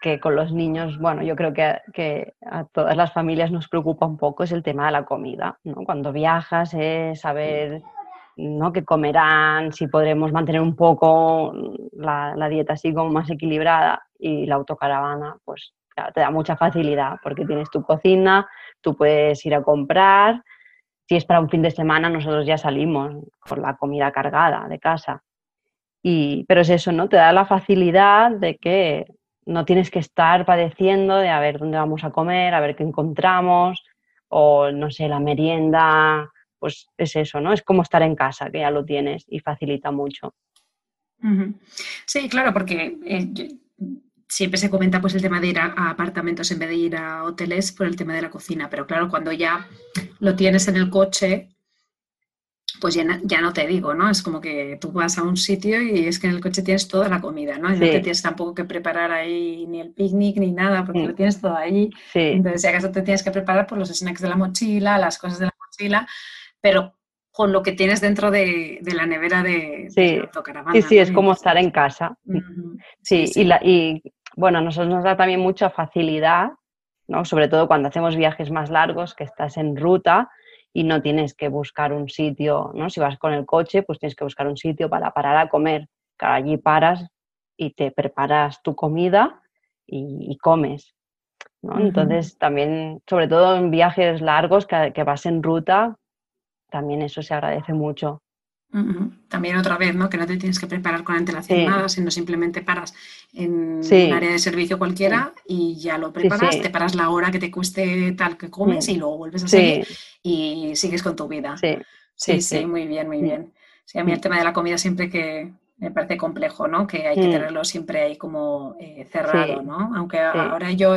que con los niños, bueno, yo creo que, a todas las familias nos preocupa un poco es el tema de la comida, ¿no? Cuando viajas es saber ¿no? qué comerán, si podremos mantener un poco la, dieta así como más equilibrada y la autocaravana, pues te da mucha facilidad porque tienes tu cocina, tú puedes ir a comprar. Si es para un fin de semana, nosotros ya salimos con la comida cargada de casa. Y, pero es eso, ¿no? Te da la facilidad de que no tienes que estar padeciendo de a ver dónde vamos a comer, a ver qué encontramos, o no sé, la merienda, pues es eso, ¿no? Es como estar en casa, que ya lo tienes y facilita mucho. Sí, claro, porque eh, siempre se comenta pues el tema de ir a, apartamentos en vez de ir a hoteles por el tema de la cocina, pero claro, cuando ya lo tienes en el coche, pues ya, no te digo, ¿no? Es como que tú vas a un sitio y es que en el coche tienes toda la comida, ¿no? Y no te tienes tampoco que preparar ahí ni el picnic ni nada, porque lo tienes todo ahí. Entonces, si acaso te tienes que preparar por pues, los snacks de la mochila, las cosas de la mochila, pero con lo que tienes dentro de, la nevera de, sí. Sí, sí, es como estar en casa. Sí, Y, la, y bueno, a nosotros nos da también mucha facilidad, ¿no? sobre todo cuando hacemos viajes más largos, que estás en ruta y no tienes que buscar un sitio, ¿no? si vas con el coche, pues tienes que buscar un sitio para parar a comer. Claro, allí paras y te preparas tu comida y, comes. ¿no? Entonces, también, sobre todo en viajes largos que, que vas en ruta, también eso se agradece mucho. También otra vez, ¿no? Que no te tienes que preparar con antelación nada, sino simplemente paras en un área de servicio cualquiera y ya lo preparas, te paras la hora que te cueste tal que comes y luego vuelves a seguir y sigues con tu vida. Sí, sí, muy bien, muy bien. Sí, a mí el tema de la comida siempre que me parece complejo, ¿no? Que hay que tenerlo siempre ahí como eh, cerrado, ¿no? Aunque ahora yo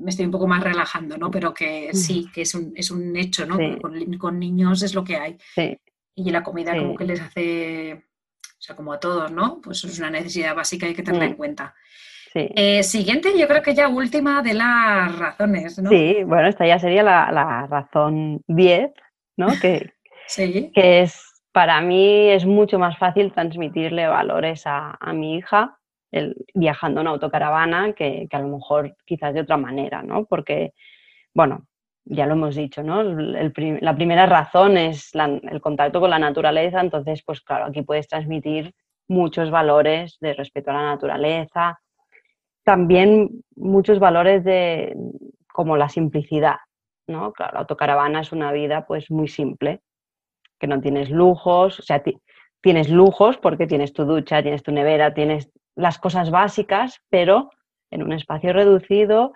me estoy un poco más relajando, ¿no? Pero que sí, que es un, es un hecho, ¿no? Con, con, niños es lo que hay. Sí y la comida como que les hace, o sea, como a todos, ¿no? Pues es una necesidad básica y hay que tenerla en cuenta. Eh, siguiente, yo creo que ya última de las razones, ¿no? Sí, bueno, esta ya sería la, razón 10, ¿no? Que, *laughs* que es, para mí es mucho más fácil transmitirle valores a, mi hija el, viajando en autocaravana que, a lo mejor quizás de otra manera, ¿no? Porque, bueno, ya lo hemos dicho, ¿no? la primera razón es el contacto con la naturaleza, entonces, pues claro, aquí puedes transmitir muchos valores de respeto a la naturaleza, también muchos valores de como la simplicidad, ¿no? Claro, la autocaravana es una vida pues muy simple, que no tienes lujos, o sea, tienes lujos porque tienes tu ducha, tienes tu nevera, tienes las cosas básicas, pero en un espacio reducido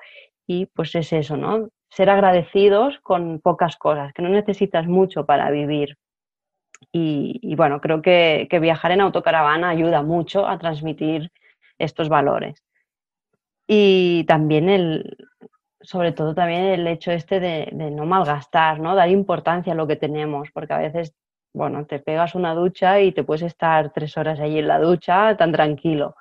y pues es eso, ¿no? ser agradecidos con pocas cosas, que no necesitas mucho para vivir. Y, bueno, creo que, viajar en autocaravana ayuda mucho a transmitir estos valores. Y también el, sobre todo también el hecho este de, no malgastar, ¿no? Dar importancia a lo que tenemos, porque a veces, bueno, te pegas una ducha y te puedes estar tres horas allí en la ducha tan tranquilo,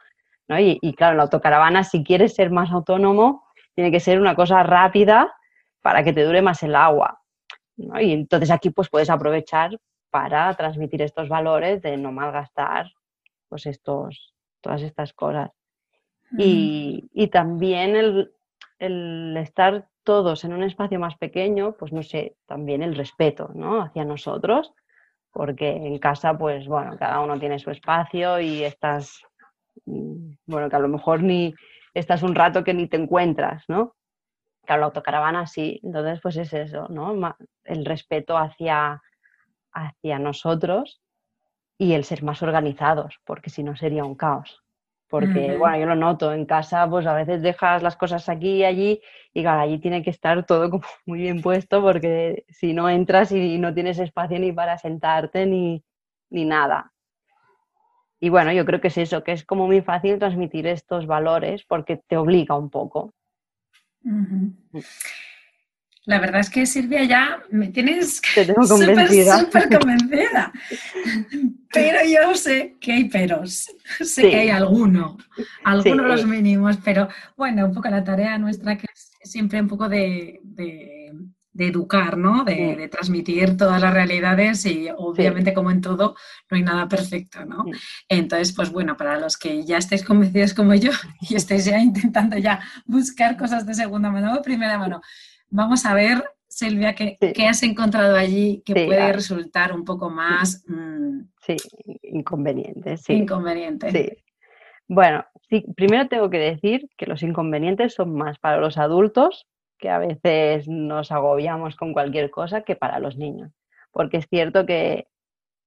¿no? Y, y claro, la autocaravana, si quieres ser más autónomo, tiene que ser una cosa rápida para que te dure más el agua. Y entonces aquí pues puedes aprovechar para transmitir estos valores de no malgastar pues estos, todas estas cosas. Y, también el, estar todos en un espacio más pequeño, pues no sé, también el respeto ¿no? hacia nosotros, porque en casa, pues bueno, cada uno tiene su espacio y estás, bueno, que a lo mejor ni estás un rato que ni te encuentras, ¿no? Claro, la autocaravana sí, entonces pues es eso, ¿no? El respeto hacia, hacia nosotros y el ser más organizados, porque si no sería un caos. Porque, bueno, yo lo noto, en casa pues a veces dejas las cosas aquí y allí y claro, allí tiene que estar todo como *laughs* muy bien puesto porque si no entras y no tienes espacio ni para sentarte ni, ni nada. Y bueno, yo creo que es eso, que es como muy fácil transmitir estos valores porque te obliga un poco. La verdad es que Silvia ya me tienes *laughs* convencida. Súper convencida. *laughs* Pero yo sé que hay peros, sé que hay alguno, algunos los mínimos, pero bueno, un poco la tarea nuestra que es siempre un poco de, educar, ¿no? De, transmitir todas las realidades y obviamente como en todo no hay nada perfecto, ¿no? Entonces, pues bueno, para los que ya estéis convencidos como yo *laughs* y estéis ya intentando ya buscar cosas de segunda mano o primera mano, Vamos a ver, Silvia, ¿qué, has encontrado allí que puede resultar un poco más... Mm, sí, inconveniente. Sí. Inconveniente. Sí. Bueno, sí, primero tengo que decir que los inconvenientes son más para los adultos, que a veces nos agobiamos con cualquier cosa, que para los niños. Porque es cierto que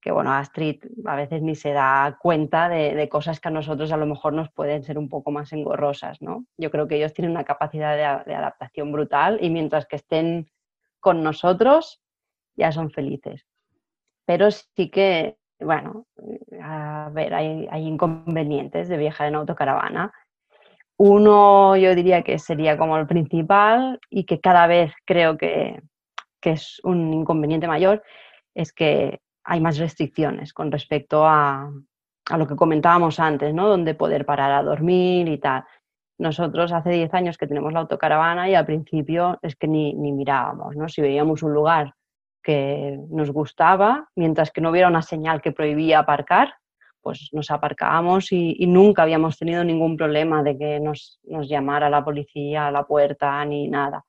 que bueno, Astrid a veces ni se da cuenta de, cosas que a nosotros a lo mejor nos pueden ser un poco más engorrosas, ¿no? Yo creo que ellos tienen una capacidad de, adaptación brutal y mientras que estén con nosotros ya son felices. Pero sí que, bueno, a ver, hay, inconvenientes de viajar en autocaravana. Uno yo diría que sería como el principal y que cada vez creo que, que es un inconveniente mayor, es que hay más restricciones con respecto a, lo que comentábamos antes, ¿no? Donde poder parar a dormir y tal. Nosotros hace 10 años que tenemos la autocaravana y al principio es que ni, mirábamos, ¿no? Si veíamos un lugar que nos gustaba, mientras que no hubiera una señal que prohibía aparcar, pues nos aparcábamos y, nunca habíamos tenido ningún problema de que nos, nos llamara la policía a la puerta ni nada.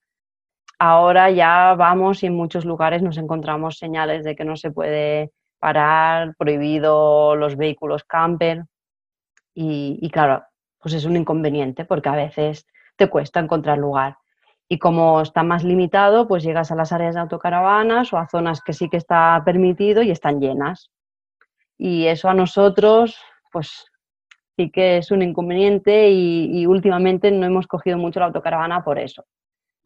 Ahora ya vamos y en muchos lugares nos encontramos señales de que no se puede parar, prohibido los vehículos camper y, claro, pues es un inconveniente porque a veces te cuesta encontrar lugar. Y como está más limitado, pues llegas a las áreas de autocaravanas o a zonas que sí que está permitido y están llenas. Y eso a nosotros, pues sí que es un inconveniente y últimamente no hemos cogido mucho la autocaravana por eso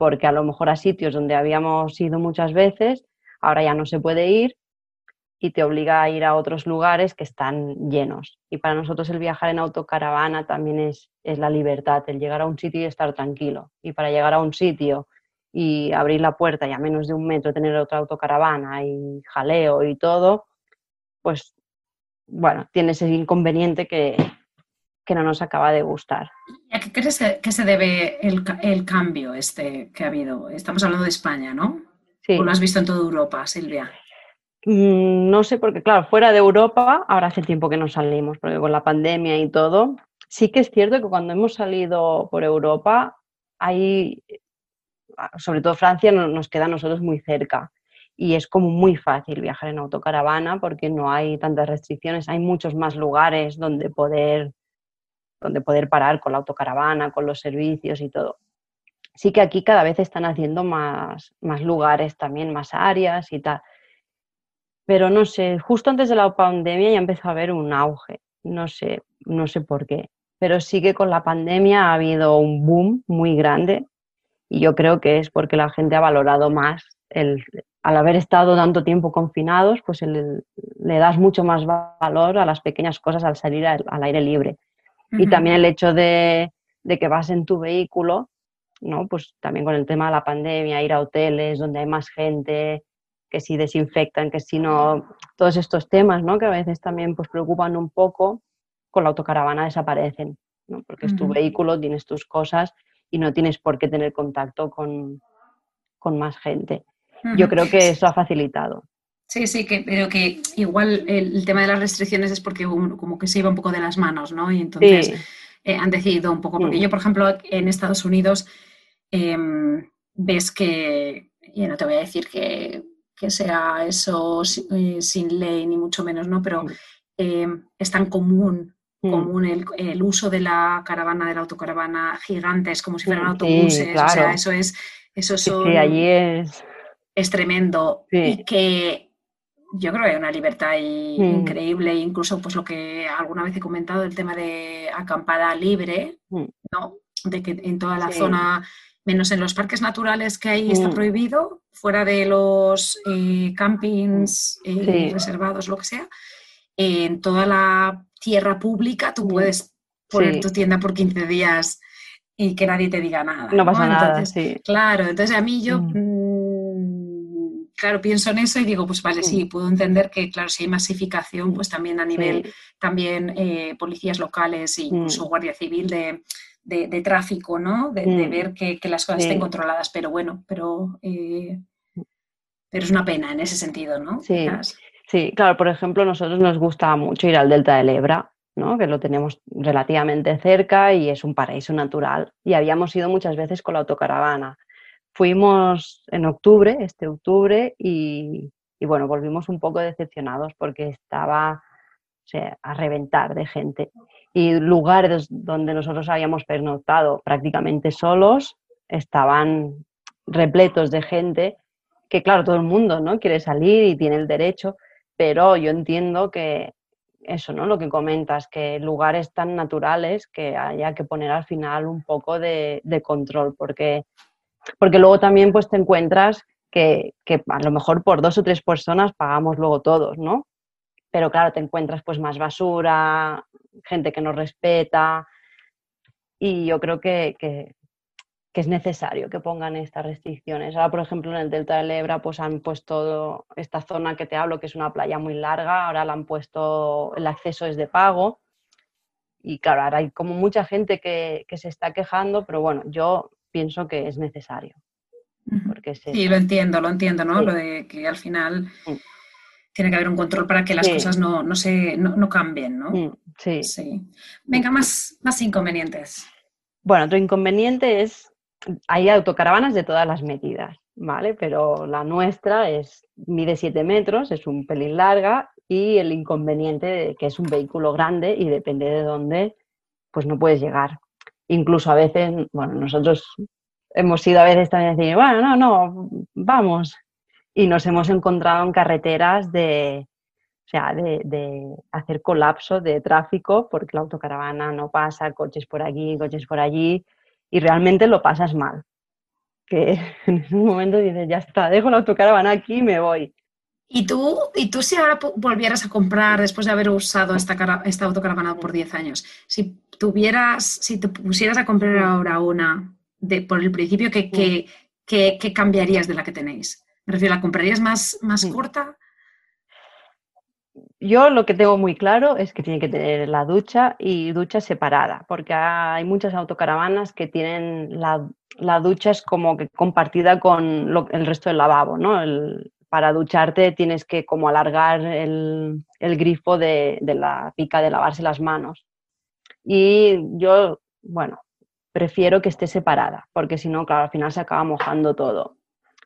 porque a lo mejor a sitios donde habíamos ido muchas veces, ahora ya no se puede ir y te obliga a ir a otros lugares que están llenos. Y para nosotros el viajar en autocaravana también es, es la libertad, el llegar a un sitio y estar tranquilo. Y para llegar a un sitio y abrir la puerta y a menos de un metro tener otra autocaravana y jaleo y todo, pues bueno, tiene ese inconveniente que, que no nos acaba de gustar. ¿A qué crees que se debe el, cambio este que ha habido? Estamos hablando de España, ¿no? Sí. ¿O lo has visto en toda Europa, Silvia? Mm, no sé, porque claro, fuera de Europa, ahora hace tiempo que no salimos, porque con la pandemia y todo, sí que es cierto que cuando hemos salido por Europa, hay, sobre todo Francia, nos queda a nosotros muy cerca y es como muy fácil viajar en autocaravana porque no hay tantas restricciones, hay muchos más lugares donde poder donde poder parar con la autocaravana, con los servicios y todo. Sí que aquí cada vez están haciendo más, más lugares también, más áreas y tal. Pero no sé, justo antes de la pandemia ya empezó a haber un auge. No sé, no sé por qué. Pero sí que con la pandemia ha habido un boom muy grande y yo creo que es porque la gente ha valorado más el, al haber estado tanto tiempo confinados, pues le das mucho más valor a las pequeñas cosas al salir al aire libre. Y también el hecho de, que vas en tu vehículo, ¿no? Pues también con el tema de la pandemia, ir a hoteles donde hay más gente, que si desinfectan, que si no, todos estos temas, ¿no? Que a veces también pues preocupan un poco, con la autocaravana desaparecen, ¿no? Porque es tu vehículo, tienes tus cosas y no tienes por qué tener contacto con, más gente. Yo creo que eso ha facilitado. Sí, sí, que, pero que igual el, tema de las restricciones es porque como que se iba un poco de las manos, ¿no? Y entonces eh, han decidido un poco, porque yo, por ejemplo, en Estados Unidos em, ves que, y no te voy a decir que, sea eso eh, sin, ley, ni mucho menos, ¿no? Pero em, es tan común común el, uso de la caravana, de la autocaravana gigantes, como si fueran autobuses. O sea, eso es. Eso allí es. Es tremendo. Y que yo creo que hay una libertad mm. increíble, incluso pues lo que alguna vez he comentado, el tema de acampada libre, mm. ¿no? De que en toda la zona, menos en los parques naturales que hay está mm. prohibido, fuera de los eh, campings eh, reservados, lo que sea, en toda la tierra pública tú puedes poner tu tienda por 15 días y que nadie te diga nada. No pasa nada, sí. Claro, entonces a mí yo claro, pienso en eso y digo, pues vale, sí, puedo entender que, claro, si hay masificación, pues también a nivel, también eh, policías locales e incluso Guardia Civil de, tráfico, ¿no? De, ver que, las cosas estén controladas, pero bueno, pero, eh, pero es una pena en ese sentido, ¿no? Sí. sí, claro, por ejemplo, a nosotros nos gusta mucho ir al Delta del Ebra, ¿no? que lo tenemos relativamente cerca y es un paraíso natural. Y habíamos ido muchas veces con la autocaravana. Fuimos en octubre, este octubre, y, bueno, volvimos un poco decepcionados porque estaba a reventar de gente. Y lugares donde nosotros habíamos pernoctado prácticamente solos estaban repletos de gente que, claro, todo el mundo ¿no? quiere salir y tiene el derecho, pero yo entiendo que eso, ¿no? Lo que comentas, que lugares tan naturales que haya que poner al final un poco de, de control, porque porque luego también pues te encuentras que, a lo mejor por dos o tres personas pagamos luego todos, ¿no? Pero claro, te encuentras pues más basura, gente que no respeta y yo creo que, es necesario que pongan estas restricciones. Ahora, por ejemplo, en el Delta del Ebra pues han puesto esta zona que te hablo, que es una playa muy larga, ahora la han puesto, el acceso es de pago y claro, ahora hay como mucha gente que, que se está quejando, pero bueno, yo pienso que es necesario. Porque sí, lo entiendo, lo entiendo, ¿no? Lo de que al final tiene que haber un control para que las cosas no, no, se, no, cambien, ¿no? Mm, sí. sí. Venga, más, más inconvenientes. Bueno, otro inconveniente es, hay autocaravanas de todas las medidas, ¿vale? Pero la nuestra es, mide 7 metros, es un pelín larga y el inconveniente de que es un vehículo grande y depende de dónde, pues no puedes llegar incluso a veces, bueno, nosotros hemos ido a veces también a decir, bueno, no, no, vamos. Y nos hemos encontrado en carreteras de, o sea, de, hacer colapso de tráfico porque la autocaravana no pasa, coches por aquí, coches por allí, y realmente lo pasas mal. Que *laughs* en ese momento dices, ya está, dejo la autocaravana aquí y me voy. ¿Y tú, ¿Y tú si ahora volvieras a comprar, después de haber usado esta, esta autocaravana por 10 años, si tuvieras, si te pusieras a comprar ahora una de, por el principio, ¿qué, qué, cambiarías de la que tenéis? Me refiero, ¿la comprarías más, más corta? Yo lo que tengo muy claro es que tiene que tener la ducha y ducha separada, porque hay muchas autocaravanas que tienen la, la ducha es como que compartida con el resto del lavabo, ¿no? El, para ducharte tienes que como alargar el, grifo de, la pica de lavarse las manos. Y yo, bueno, prefiero que esté separada, porque si no, claro, al final se acaba mojando todo.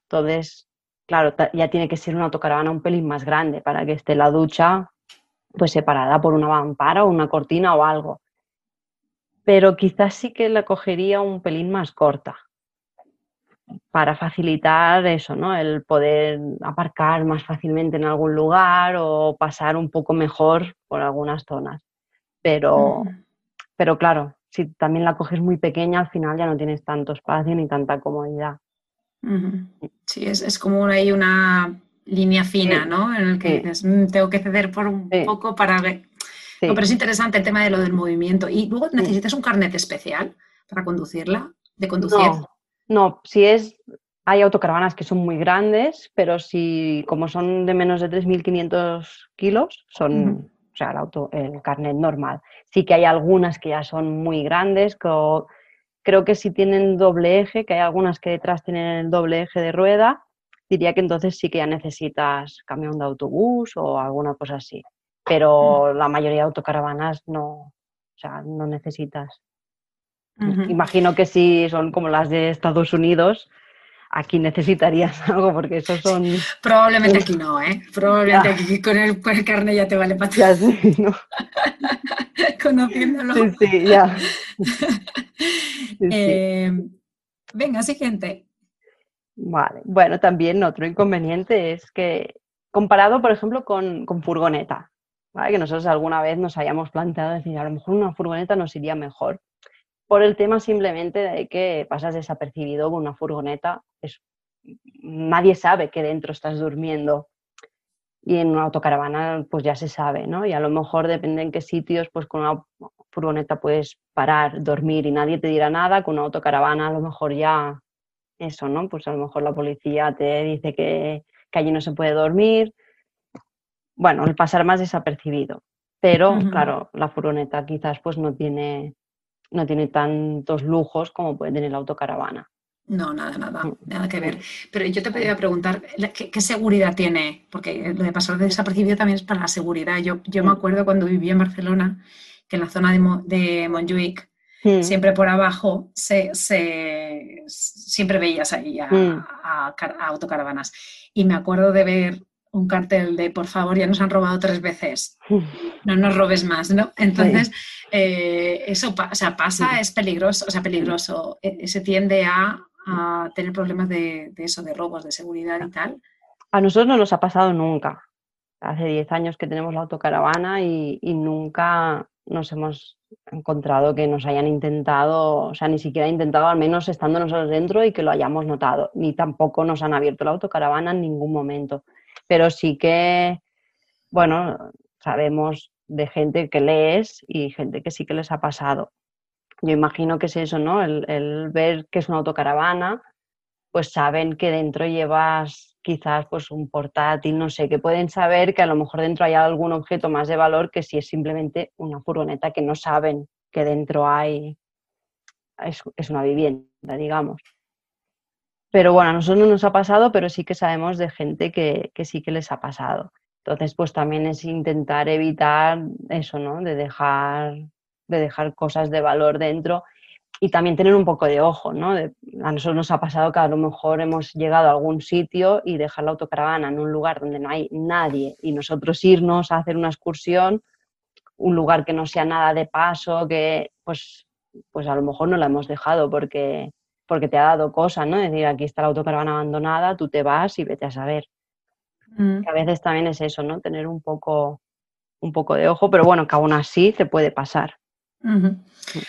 Entonces, claro, ya tiene que ser una autocaravana un pelín más grande para que esté la ducha pues separada por una mampara o una cortina o algo. Pero quizás sí que la cogería un pelín más corta para facilitar eso, ¿no? El poder aparcar más fácilmente en algún lugar o pasar un poco mejor por algunas zonas. Pero, pero claro, si también la coges muy pequeña, al final ya no tienes tanto espacio ni tanta comodidad. Sí, es, como hay una línea fina, ¿no? En el que dices, mm, tengo que ceder por un poco para... pero es interesante el tema de lo del movimiento. ¿Y luego necesitas un carnet especial para conducirla? ¿De conducir? No, si es, hay autocaravanas que son muy grandes, pero si como son de menos de 3.500 kilos, son, o sea, el, auto, el carnet normal. Sí que hay algunas que ya son muy grandes, creo que si tienen doble eje, que hay algunas que detrás tienen el doble eje de rueda, diría que entonces sí que ya necesitas camión de autobús o alguna cosa así. Pero la mayoría de autocaravanas no, o sea, no necesitas. Imagino que si son como las de Estados Unidos, aquí necesitarías *laughs* algo porque esos son... Probablemente aquí no, ¿eh? Probablemente aquí con el, con carne ya te vale para Ya sí, ¿no? *laughs* Conociéndolo. Sí, sí, ya. Eh, venga, siguiente. Vale. Bueno, también otro inconveniente es que comparado, por ejemplo, con, furgoneta, que nosotros alguna vez nos hayamos planteado decir, a lo mejor una furgoneta nos iría mejor, por el tema simplemente de que pasas desapercibido con una furgoneta, es, nadie sabe que dentro estás durmiendo. Y en una autocaravana pues ya se sabe, ¿no? Y a lo mejor depende en qué sitios, pues con una furgoneta puedes parar, dormir y nadie te dirá nada, con una autocaravana a lo mejor ya eso, ¿no? Pues a lo mejor la policía te dice que, que allí no se puede dormir. Bueno, el pasar más desapercibido. Pero, claro, la furgoneta quizás pues no tiene, no tiene tantos lujos como puede tener la autocaravana. No, nada, nada, mm. nada que ver. Pero yo te podría preguntar, ¿qué, seguridad tiene? Porque lo de pasar desapercibido también es para la seguridad. Yo, yo me mm. acuerdo cuando vivía en Barcelona, que en la zona de, de Montjuic, mm. siempre por abajo, se, siempre veías ahí a, a, autocaravanas. Y me acuerdo de ver un cartel de por favor, ya nos han robado tres veces, no nos robes más, ¿no? Entonces, eh, eso pasa, es peligroso, o sea, peligroso, e, se tiende a, tener problemas de, eso, de robos, de seguridad y tal. A nosotros no nos ha pasado nunca. Hace 10 años que tenemos la autocaravana y, y nunca nos hemos encontrado que nos hayan intentado, o sea, ni siquiera intentado, al menos estando nosotros dentro y que lo hayamos notado, ni tampoco nos han abierto la autocaravana en ningún momento. Pero sí que, bueno, sabemos de gente que lees y gente que sí que les ha pasado. Yo imagino que es eso, ¿no? El, ver que es una autocaravana, pues saben que dentro llevas quizás pues un portátil, no sé, que pueden saber que a lo mejor dentro hay algún objeto más de valor que si es simplemente una furgoneta que no saben que dentro hay, es, una vivienda, digamos. Pero bueno, a nosotros no nos ha pasado, pero sí que sabemos de gente que, que sí que les ha pasado. Entonces, pues también es intentar evitar eso, ¿no? De dejar, de dejar cosas de valor dentro y también tener un poco de ojo, ¿no? a nosotros nos ha pasado que a lo mejor hemos llegado a algún sitio y dejar la autocaravana en un lugar donde no hay nadie y nosotros irnos a hacer una excursión, un lugar que no sea nada de paso, que pues, pues a lo mejor no la hemos dejado porque, porque te ha dado cosas, ¿no? Es decir, aquí está la autocaravana abandonada, tú te vas y vete a saber. Mm. a veces también es eso, ¿no? Tener un poco, un poco de ojo, pero bueno, que aún así te puede pasar.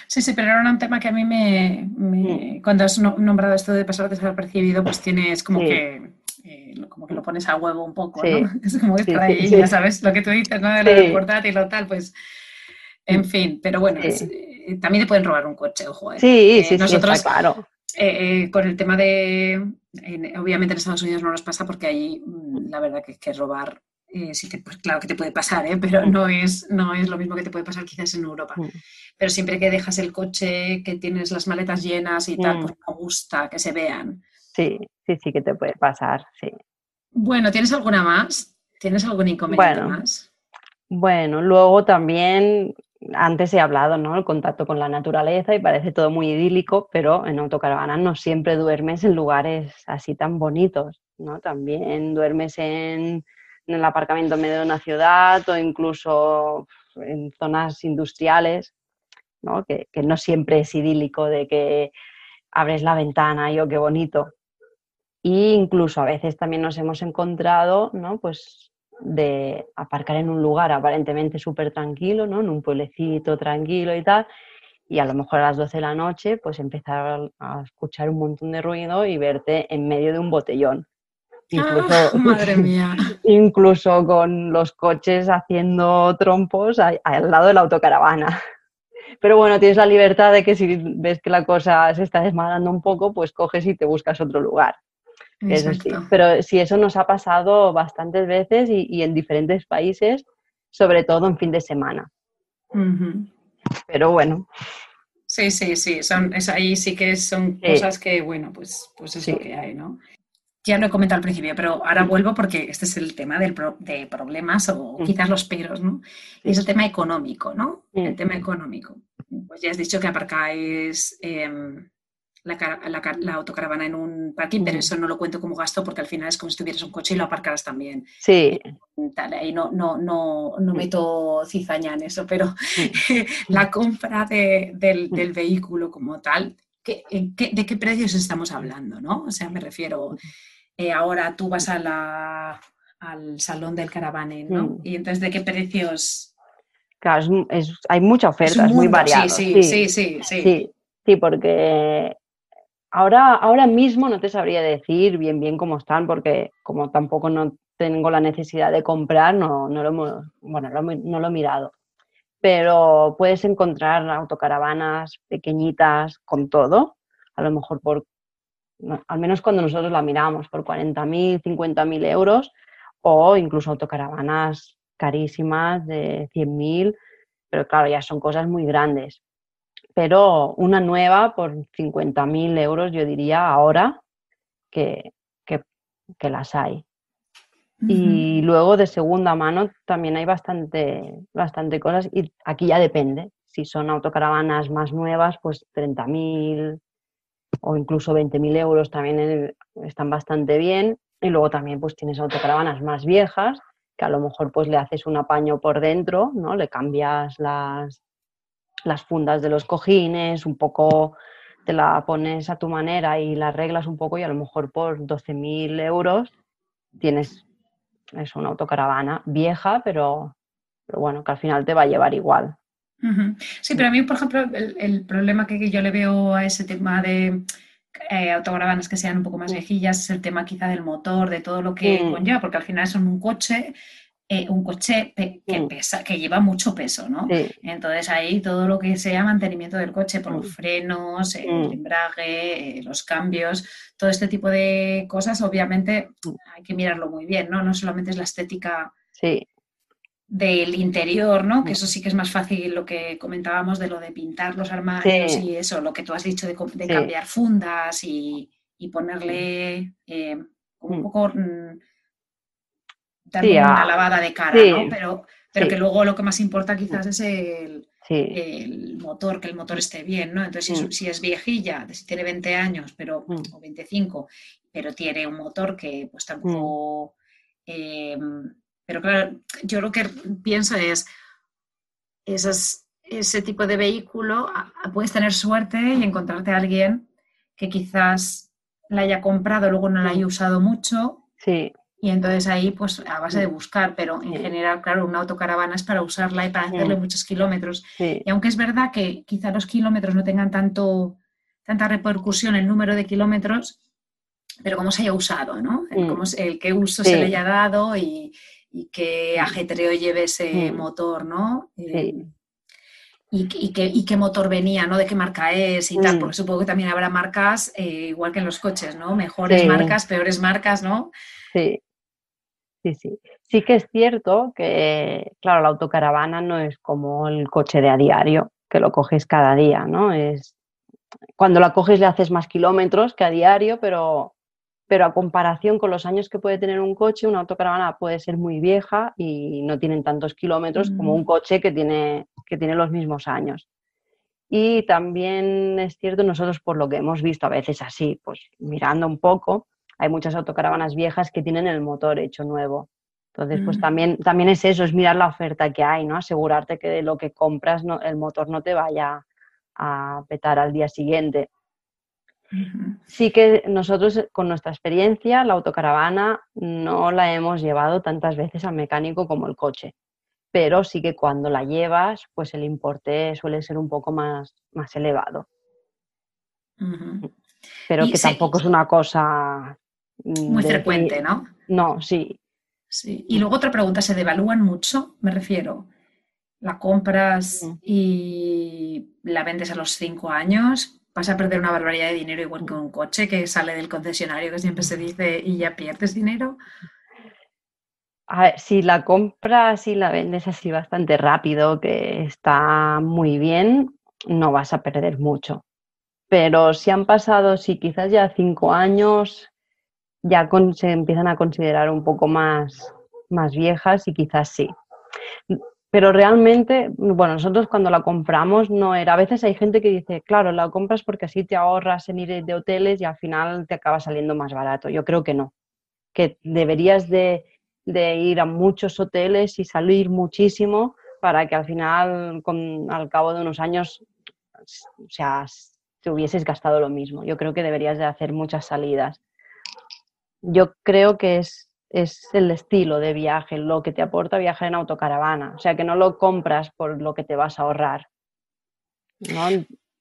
Sí, sí, pero era un tema que a mí me, cuando has nombrado esto de pasar desapercibido, pues tienes como que eh, como que lo pones a huevo un poco, ¿no? *laughs* Es como que está ahí, ya sabes lo que tú dices, ¿no? De lo y lo tal, pues en fin, pero bueno, eh, también te pueden robar un coche, ojo. ¿eh? Sí, sí, nosotros, claro. Con el tema de, obviamente en Estados Unidos no nos pasa porque ahí mm, la verdad que, que robar eh, sí que, pues claro que te puede pasar, ¿eh? pero mm. no es, no es lo mismo que te puede pasar quizás en Europa. Mm. Pero siempre que dejas el coche, que tienes las maletas llenas y tal, pues me gusta que se vean. Sí, sí, sí que te puede pasar, sí. Bueno, ¿tienes alguna más? ¿Tienes algún inconveniente más? Bueno, luego también antes he hablado, ¿no? El contacto con la naturaleza y parece todo muy idílico, pero en autocaravana no siempre duermes en lugares así tan bonitos, ¿no? También duermes en, el aparcamiento en medio de una ciudad o incluso en zonas industriales, ¿no? Que, que no siempre es idílico de que abres la ventana y oh, qué bonito. Y incluso a veces también nos hemos encontrado, ¿no? Pues de aparcar en un lugar aparentemente súper tranquilo, ¿no? En un pueblecito tranquilo y tal, y a lo mejor a las 12 de la noche, pues empezar a escuchar un montón de ruido y verte en medio de un botellón. Incluso, ah, *laughs* madre mía. incluso con los coches haciendo trompos al lado de la autocaravana. Pero bueno, tienes la libertad de que si ves que la cosa se está desmadrando un poco, pues coges y te buscas otro lugar. Eso sí. Pero sí, eso nos ha pasado bastantes veces y, en diferentes países, sobre todo en fin de semana. Pero bueno. Sí, sí, sí. Son, es, ahí sí que son cosas que, bueno, pues, pues es lo que hay, ¿no? Ya lo he comentado al principio, pero ahora vuelvo porque este es el tema del de problemas o quizás los peros, ¿no? Y es el tema económico, ¿no? El tema económico. Pues ya has dicho que aparcáis em, la, autocaravana en un parking, pero eso no lo cuento como gasto porque al final es como si tuvieras un coche y lo aparcaras también. Sí. ahí no, no, no, no meto cizaña en eso, pero *laughs* la compra del, vehículo como tal, ¿de qué precios estamos hablando? ¿no? O sea, me refiero, eh, ahora tú vas a la, al salón del caravaning, ¿no? Y entonces, ¿de qué precios? Claro, hay mucha oferta, es, muy variado. Sí sí, sí sí, sí, porque ahora, ahora mismo no te sabría decir bien bien cómo están, porque como tampoco no tengo la necesidad de comprar, no, no, lo, bueno, no lo he mirado. Pero puedes encontrar autocaravanas pequeñitas con todo, a lo mejor por, al menos cuando nosotros la miramos, por 40.000, 50.000 euros, o incluso autocaravanas carísimas de 100.000, pero claro, ya son cosas muy grandes. Pero una nueva por 50.000 euros, yo diría ahora que, que las hay. Y luego de segunda mano también hay bastante, bastante cosas y aquí ya depende. Si son autocaravanas más nuevas, pues 30.000 o incluso 20.000 euros también están bastante bien. Y luego también pues tienes autocaravanas más viejas que a lo mejor pues le haces un apaño por dentro, ¿no? Le cambias las, las fundas de los cojines, un poco te la pones a tu manera y la arreglas un poco y a lo mejor por 12.000 euros tienes es una autocaravana vieja, pero, pero bueno, que al final te va a llevar igual. Sí, pero a mí, por ejemplo, el, problema que yo le veo a ese tema de eh, autocaravanas que sean un poco más viejillas es el tema quizá del motor, de todo lo que mm. conlleva, porque al final son un coche eh, un coche que mm. pesa, que lleva mucho peso, ¿no? Entonces ahí todo lo que sea mantenimiento del coche, por los mm. frenos, el mm. embrague, eh, los cambios, todo este tipo de cosas, obviamente hay que mirarlo muy bien, ¿no? No solamente es la estética del interior, ¿no? Que eso sí que es más fácil lo que comentábamos de lo de pintar los armarios y eso, lo que tú has dicho de, cambiar fundas y, ponerle eh, un poco también una lavada de cara, ¿no? Pero, pero que luego lo que más importa quizás es el, el, motor, que el motor esté bien, ¿no? Entonces, si, es, viejilla, si tiene 20 años, pero, mm. o 25, pero tiene un motor que pues tampoco... Mm. Em, pero claro, yo lo que pienso es, esas, ese tipo de vehículo, puedes tener suerte y encontrarte a alguien que quizás la haya comprado, luego no la haya usado mucho. Sí. Y entonces ahí, pues a base de buscar, pero en general, claro, una autocaravana es para usarla y para hacerle muchos kilómetros. Y aunque es verdad que quizá los kilómetros no tengan tanto, tanta repercusión el número de kilómetros, pero cómo se haya usado, ¿no? El, cómo, el qué uso se le haya dado y, y qué ajetreo lleve ese motor, ¿no? Eh, y, y, qué, y, qué, motor venía, ¿no? De qué marca es y tal, porque supongo que también habrá marcas, eh, igual que en los coches, ¿no? Mejores marcas, peores marcas, ¿no? Sí sí, sí. Sí que es cierto que, claro, la autocaravana no es como el coche de a diario, que lo coges cada día, ¿no? Es, cuando la coges le haces más kilómetros que a diario, pero, pero a comparación con los años que puede tener un coche, una autocaravana puede ser muy vieja y no tienen tantos kilómetros como un mm. coche que tiene, que tiene los mismos años. Y también es cierto, nosotros por lo que hemos visto a veces así, pues mirando un poco, hay muchas autocaravanas viejas que tienen el motor hecho nuevo. Entonces, pues mm. también, también es eso, es mirar la oferta que hay, ¿no? Asegurarte que de lo que compras no, el motor no te vaya a petar al día siguiente. Sí que nosotros con nuestra experiencia, la autocaravana no la hemos llevado tantas veces al mecánico como el coche, pero sí que cuando la llevas, pues el importe suele ser un poco más, más elevado. Pero que tampoco es una cosa Muy frecuente, ¿no? No, sí. sí. Y luego otra pregunta, ¿se devalúan mucho? Me refiero, la compras mm. y la vendes a los cinco años, vas a perder una barbaridad de dinero igual que un coche que sale del concesionario que siempre se dice y ya pierdes dinero. si la compras y la vendes así bastante rápido, que está muy bien, no vas a perder mucho. Pero si han pasado, si quizás ya cinco años, ya se empiezan a considerar un poco más, más viejas y quizás sí. Pero realmente, bueno, nosotros cuando la compramos no era, a veces hay gente que dice, claro, la compras porque así te ahorras en ir de hoteles y al final te acaba saliendo más barato. Yo creo que no, que deberías de, ir a muchos hoteles y salir muchísimo para que al final, con, al cabo de unos años, o te hubieses gastado lo mismo. Yo creo que deberías de hacer muchas salidas yo creo que es es el estilo de viaje, lo que te aporta viajar en autocaravana. O sea, que no lo compras por lo que te vas a ahorrar.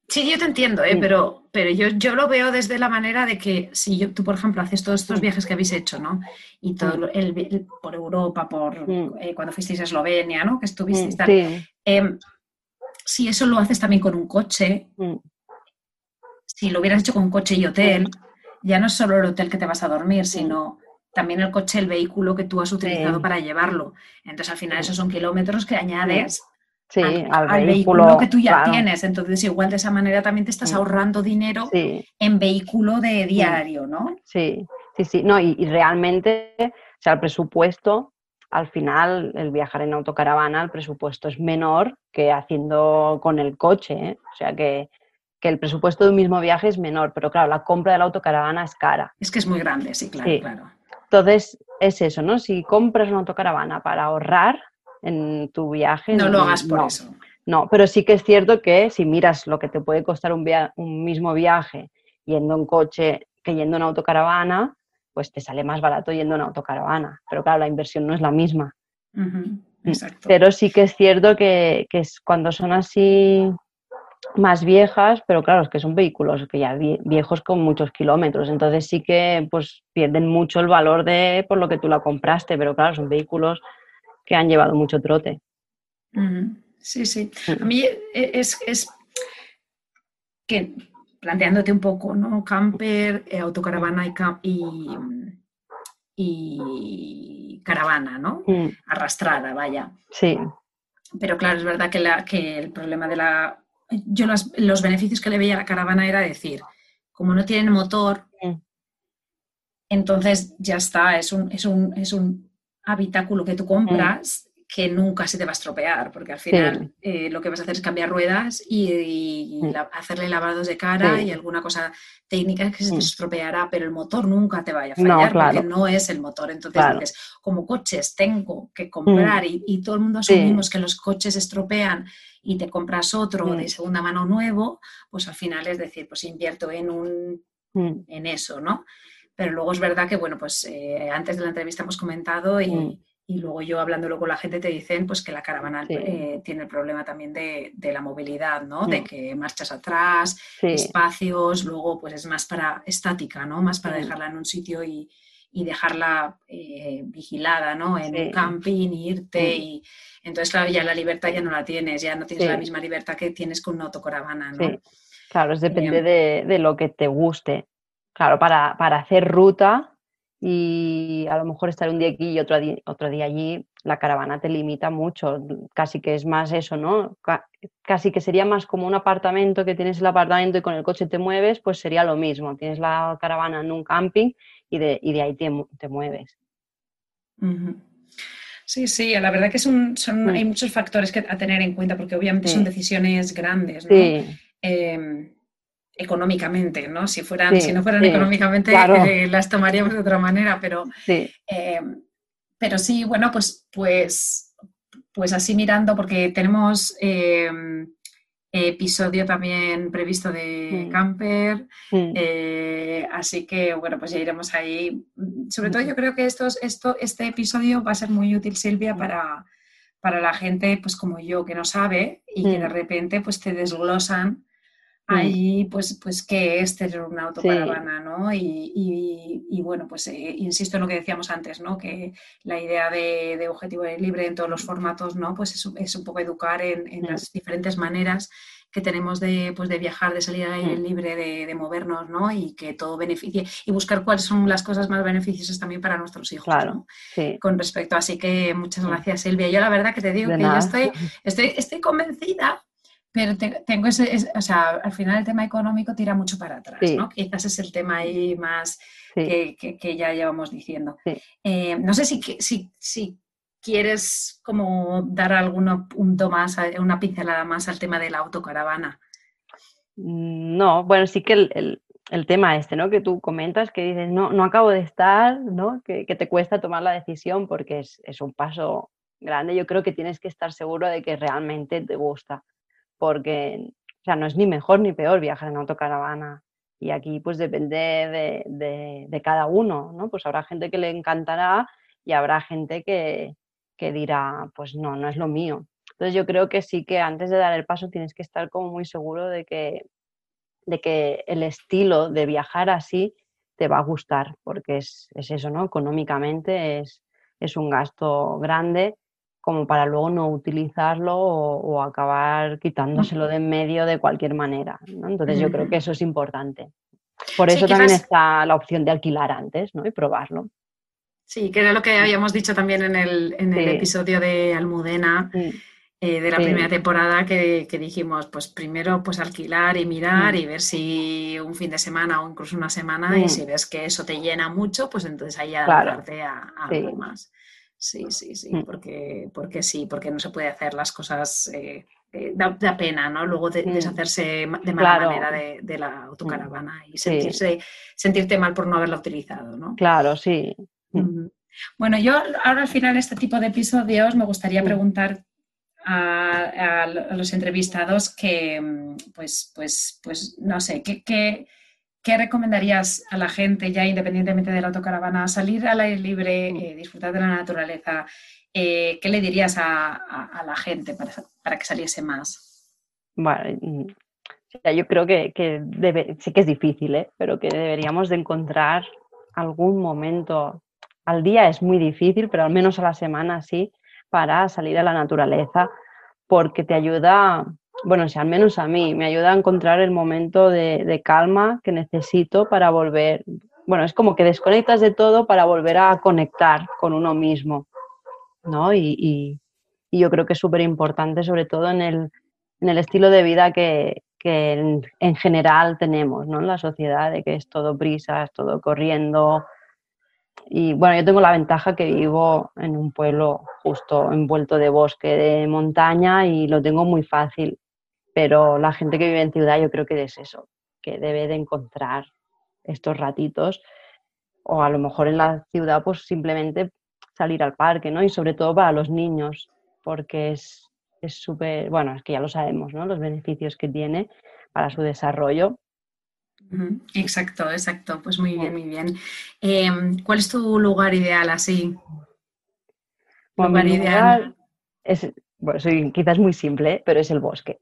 Sí, yo te entiendo, ¿eh? pero, pero yo, yo lo veo desde la manera de que si yo, tú, por ejemplo, haces todos estos viajes que habéis hecho, ¿no? Y todo el, por Europa, por eh, cuando fuisteis a Eslovenia, ¿no? Que estuvisteis tal. Em, si eso lo haces también con un coche, si lo hubieras hecho con coche y hotel, ya no es solo el hotel que te vas a dormir, sino también el coche, el vehículo que tú has utilizado para llevarlo. Entonces, al final, esos son kilómetros que añades al, vehículo, que tú ya tienes. Entonces, igual de esa manera también te estás ahorrando dinero en vehículo de diario, ¿no? Sí, sí, sí. No, y, realmente, o sea, el presupuesto, al final, el viajar en autocaravana, el presupuesto es menor que haciendo con el coche. ¿eh? O sea que que el presupuesto de un mismo viaje es menor, pero claro, la compra de la autocaravana es cara. Es que es muy grande, sí, claro, claro. Entonces, es eso, ¿no? Si compras una autocaravana para ahorrar en tu viaje... No lo hagas por eso. No, pero sí que es cierto que si miras lo que te puede costar un, un mismo viaje yendo en coche que yendo en autocaravana, pues te sale más barato yendo en autocaravana. Pero claro, la inversión no es la misma. Exacto. Pero sí que es cierto que, que es cuando son así más viejas, pero claro, es que son vehículos que ya viejos con muchos kilómetros, entonces sí que pues pierden mucho el valor de por lo que tú la compraste, pero claro, son vehículos que han llevado mucho trote. Sí, sí. A mí e, es, es que planteándote un poco, ¿no? Camper, eh, autocaravana y, y, caravana, ¿no? Mm. Arrastrada, vaya. Sí. Pero claro, es verdad que, la, que el problema de la yo los, beneficios que le veía a la caravana era decir, como no tienen motor, mm. entonces ya está, es un, es un, es un habitáculo que tú compras que nunca se te va a estropear, porque al final eh, lo que vas a hacer es cambiar ruedas y, mm. hacerle lavados de cara y alguna cosa técnica que se te mm. estropeará, pero el motor nunca te vaya a fallar porque no es el motor. Entonces, como coches tengo que comprar y, todo el mundo asumimos que los coches estropean y te compras otro de segunda mano nuevo, pues al final es decir, pues invierto en, un, en eso, ¿no? Pero luego es verdad que, bueno, pues eh, antes de la entrevista hemos comentado y y luego yo hablándolo con la gente te dicen pues que la caravana eh, tiene el problema también de, la movilidad, ¿no? De mm. que marchas atrás, espacios, luego pues es más para estática, ¿no? Más para dejarla en un sitio y, dejarla eh, vigilada, ¿no? En un camping, irte y entonces claro, ya la libertad ya no la tienes, ya no tienes la misma libertad que tienes con una autocaravana, ¿no? Claro, depende de, de, lo que te guste. Claro, para, para hacer ruta y a lo mejor estar un día aquí y otro día, otro día allí, la caravana te limita mucho, casi que es más eso, ¿no? Casi que sería más como un apartamento que tienes el apartamento y con el coche te mueves, pues sería lo mismo, tienes la caravana en un camping y de, y de ahí te, te mueves. Sí, sí, la verdad que son, son, hay muchos factores que, a tener en cuenta porque obviamente son decisiones grandes, ¿no? Sí. Em, económicamente, ¿no? Si, fueran, si no fueran económicamente, *laughs* eh, las tomaríamos de otra manera, pero sí. Eh, pero sí, bueno, pues, pues, pues así mirando, porque tenemos eh, episodio también previsto de Camper, así que bueno, pues ya iremos ahí. Sobre todo yo creo que estos, esto, este episodio va a ser muy útil, Silvia, para, para la gente pues como yo que no sabe y que de repente pues te desglosan Mm. ahí pues, pues qué es tener una autocaravana, ¿no? Y, bueno, pues eh, insisto en lo que decíamos antes, ¿no? Que la idea de, objetivo libre en todos los formatos, ¿no? Pues es, un poco educar en, mm. las diferentes maneras que tenemos de, pues de viajar, de salir al aire mm. libre, de, movernos, ¿no? Y que todo beneficie y buscar cuáles son las cosas más beneficiosas también para nuestros hijos, ¿no? Con respecto, así que muchas gracias Silvia. Yo la verdad que te digo que yo estoy, *laughs* estoy, estoy convencida pero tengo ese, o sea, al final el tema económico tira mucho para atrás, ¿no? Quizás es el tema ahí más que, ya llevamos diciendo. Eh, no sé si, si, si, quieres como dar algún punto más, una pincelada más al tema de la autocaravana. Mm, no, bueno, sí que el, el, tema este, ¿no? Que tú comentas, que dices, no, no acabo de estar, ¿no? Que, que te cuesta tomar la decisión porque es, es un paso grande. Yo creo que tienes que estar seguro de que realmente te gusta porque o sea, no es ni mejor ni peor viajar en autocaravana. Y aquí pues depende de, cada uno, ¿no? Pues habrá gente que le encantará y habrá gente que, que dirá, pues no, no es lo mío. Entonces yo creo que sí que antes de dar el paso tienes que estar como muy seguro de que, de que el estilo de viajar así te va a gustar, porque es, eso, ¿no? Económicamente es, es, un gasto grande como para luego no utilizarlo o, acabar quitándoselo de en medio de cualquier manera. Entonces yo creo que eso es importante. Por eso también está la opción de alquilar antes ¿no? y probarlo. Sí, que era lo que habíamos dicho también en el, episodio de Almudena. Eh, de la primera temporada que, dijimos, pues primero pues alquilar y mirar mm. y ver si un fin de semana o incluso una semana y mm. si ves que eso te llena mucho, pues entonces ahí adaptarte a, algo más. Sí, sí, sí, mm. porque, porque sí, porque no se puede hacer las cosas, eh, eh, da, pena, ¿no? Luego deshacerse de mala manera de, la autocaravana y sentirse, sentirte mal por no haberla utilizado, ¿no? Claro, sí. Bueno, yo ahora al final de este tipo de episodios me gustaría preguntar a, los entrevistados que, mm, pues, pues, pues no sé, ¿qué, qué, recomendarías a la gente ya independientemente de la autocaravana? Salir al aire libre, mm. eh, disfrutar de la naturaleza. Eh, ¿Qué le dirías a, la gente para, que saliese más? Bueno, mm, yo creo que, que debe, sí que es difícil, ¿eh? pero que deberíamos de encontrar algún momento. Al día es muy difícil, pero al menos a la semana sí, para salir a la naturaleza, porque te ayuda, bueno, si al menos a mí, me ayuda a encontrar el momento de, calma que necesito para volver. Bueno, es como que desconectas de todo para volver a conectar con uno mismo, ¿no? Y, yo creo que es súper importante, sobre todo en el, en el, estilo de vida que, que en, en, general tenemos, ¿no? En la sociedad, de que es todo prisa, es todo corriendo, y bueno, yo tengo la ventaja que vivo en un pueblo justo envuelto de bosque, de montaña y lo tengo muy fácil. Pero la gente que vive en ciudad yo creo que es eso, que debe de encontrar estos ratitos o a lo mejor en la ciudad pues simplemente salir al parque, ¿no? Y sobre todo para los niños, porque es súper, bueno, es que ya lo sabemos, ¿no? Los beneficios que tiene para su desarrollo Exacto, exacto. Pues muy bien, muy bien. Em, ¿Cuál es tu lugar ideal así? lugar ideal. Es, bueno, soy quizás muy simple, pero es el bosque.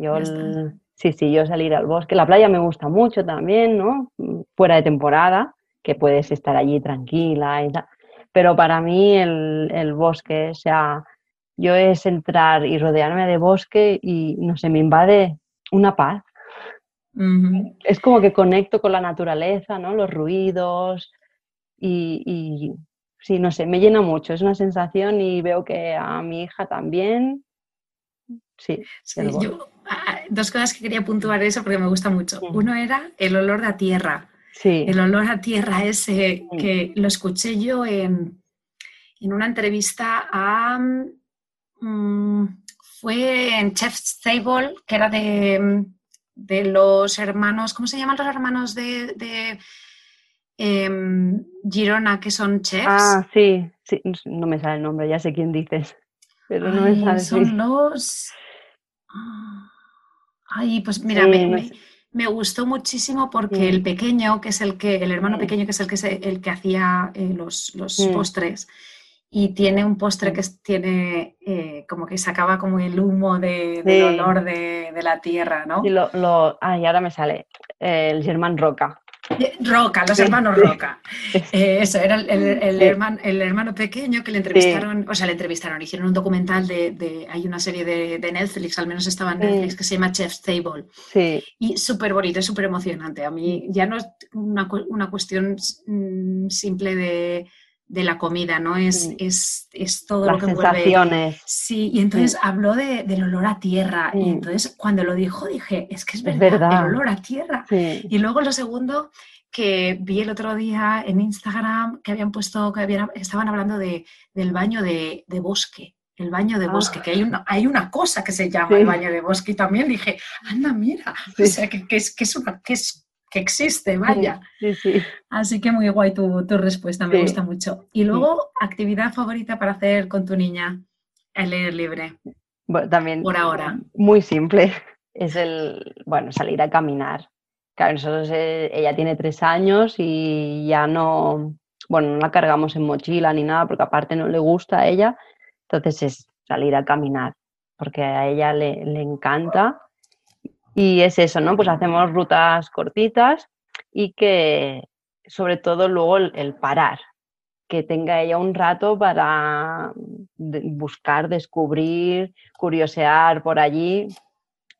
Yo sí, sí, yo salir al bosque. La playa me gusta mucho también, ¿no? Fuera de temporada, que puedes estar allí tranquila y tal. Pero para mí el, el bosque, o sea, yo es entrar y rodearme de bosque y, no sé, me invade una paz es como que conecto con la naturaleza, ¿no? Los ruidos y, sí, no sé, me llena mucho, es una sensación y veo que a mi hija también. Sí, ah, dos cosas que quería puntuar eso porque me gusta mucho. Uno era el olor a tierra. Sí. El olor a tierra ese que lo escuché yo en, en una entrevista a... Mm, fue en Chef's Table, que era de de los hermanos, ¿cómo se llaman los hermanos de, em, Girona que son chefs? Ah, sí, sí, no me sale el nombre, ya sé quién dices, pero no me sale. Son los... Ay, pues mira, me, gustó muchísimo porque el pequeño, que es el que, el hermano pequeño, que es el que, el que hacía eh, los, los postres, y tiene un postre que tiene eh, como que sacaba como el humo de, del olor de, la tierra, ¿no? Y lo, lo, y ahora me sale el Germán Roca. Eh, Roca, los hermanos Roca. *laughs* Eh, eso, era el, el, hermano, el, hermano, pequeño que le entrevistaron, o sea, le entrevistaron, hicieron un documental de, hay una serie de, Netflix, al menos estaba en Netflix, que se llama Chef's Table. Sí. Y súper bonito, súper emocionante. A mí ya no es una, una cuestión mm, simple de de la comida, ¿no? Es, es, es todo Las lo que sensaciones. Sí, y entonces habló de, del olor a tierra. Y entonces cuando lo dijo dije, es que es verdad, el olor a tierra. Y luego lo segundo que vi el otro día en Instagram que habían puesto, que habían, estaban hablando de, del baño de, bosque. El baño de bosque, ah. que hay una, hay una cosa que se llama el baño de bosque. Y también dije, anda, mira, o sea, que, es, que, es una, que es que existe, vaya. Sí, sí. Así que muy guay tu, respuesta, me gusta mucho. Y luego, actividad favorita para hacer con tu niña, el leer libre. Bueno, también. Por ahora. Muy simple. Es el, bueno, salir a caminar. claro, nosotros, eh, ella tiene tres años y ya no, bueno, no la cargamos en mochila ni nada, porque aparte no le gusta a ella, entonces es salir a caminar, porque a ella le, le encanta. Y es eso, ¿no? Pues hacemos rutas cortitas y que sobre todo luego el, parar, que tenga ella un rato para buscar, descubrir, curiosear por allí.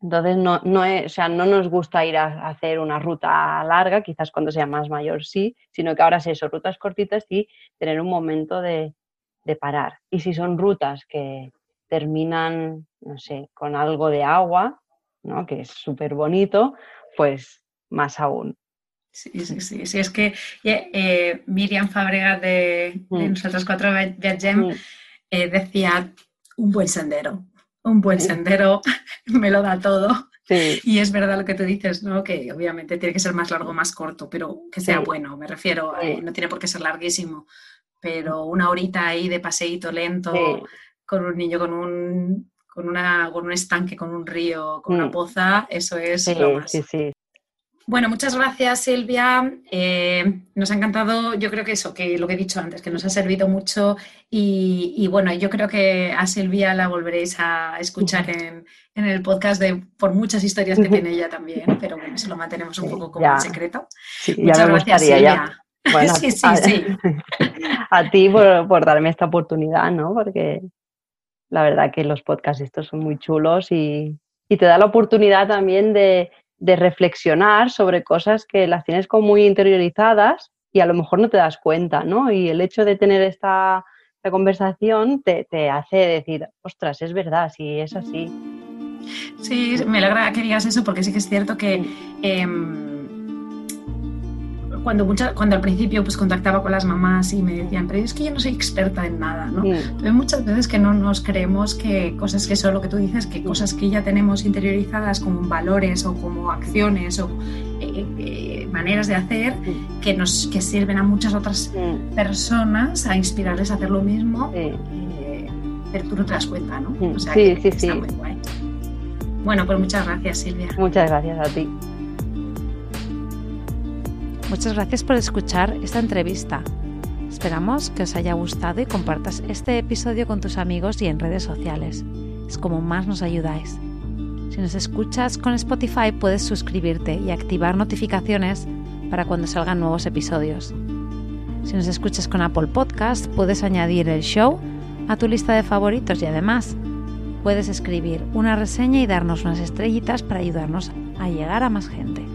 Entonces, no, no, o sea, no nos gusta ir a, hacer una ruta larga, quizás cuando sea más mayor sí, sino que ahora es eso, rutas cortitas y tener un momento de, de parar. Y si son rutas que terminan, no sé, con algo de agua, ¿no? que es súper bonito, pues más aún. Sí, sí, sí, sí. Es que eh, Miriam Fabregas de, de, mm. Nosotros Cuatro Viagem mm. eh, decía un buen sendero, un buen sendero *laughs* me lo da todo. Y es verdad lo que tú dices, ¿no? Que obviamente tiene que ser más largo o más corto, pero que sea bueno, me refiero, eh, no tiene por qué ser larguísimo, pero una horita ahí de paseíto lento con un niño con un, con, una, con un estanque, con un río, con una mm. poza, eso es lo más. Sí, sí. Bueno, muchas gracias Silvia. Eh, nos ha encantado, yo creo que eso, que lo que he dicho antes, que nos ha servido mucho y, bueno, yo creo que a Silvia la volveréis a escuchar en, el podcast de, por muchas historias que tiene ella también, pero bueno, eso lo mantenemos un poco como en secreto. muchas gracias Silvia. *laughs* sí, sí, sí. *laughs* A, ti por, por, darme esta oportunidad, ¿no? Porque la verdad que los podcasts estos son muy chulos y, y te da la oportunidad también de de reflexionar sobre cosas que las tienes como muy interiorizadas y a lo mejor no te das cuenta, ¿no? Y el hecho de tener esta, conversación te, te, hace decir, ostras, es verdad, sí, es así. Sí, me alegra que digas eso porque sí que es cierto que... Em, cuando, cuando al principio pues contactaba con las mamás y me decían, pero es que yo no soy experta en nada, ¿no? Pero muchas veces que no nos creemos que cosas que son lo que tú dices, que cosas que ya tenemos interiorizadas como valores o como acciones o eh, eh, maneras de hacer que nos que sirven a muchas otras personas a inspirarles a hacer lo mismo, eh, pero tú no te das cuenta, ¿no? O sea, sí, sí, sí. muy guay. Bueno, pues muchas gracias, Silvia. Muchas gracias a ti. Muchas gracias por escuchar esta entrevista. Esperamos que os haya gustado y compartas este episodio con tus amigos y en redes sociales. Es como más nos ayudáis. Si nos escuchas con Spotify puedes suscribirte y activar notificaciones para cuando salgan nuevos episodios. Si nos escuchas con Apple Podcast puedes añadir el show a tu lista de favoritos y además puedes escribir una reseña y darnos unas estrellitas para ayudarnos a llegar a más gente.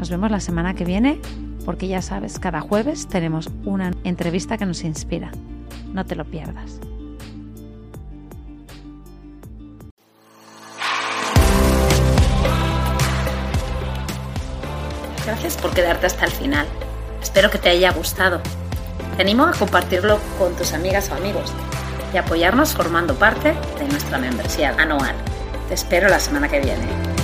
Nos vemos la semana que viene porque ya sabes, cada jueves tenemos una entrevista que nos inspira. No te lo pierdas. Gracias por quedarte hasta el final. Espero que te haya gustado. Te animo a compartirlo con tus amigas o amigos y apoyarnos formando parte de nuestra membresía anual. Te espero la semana que viene.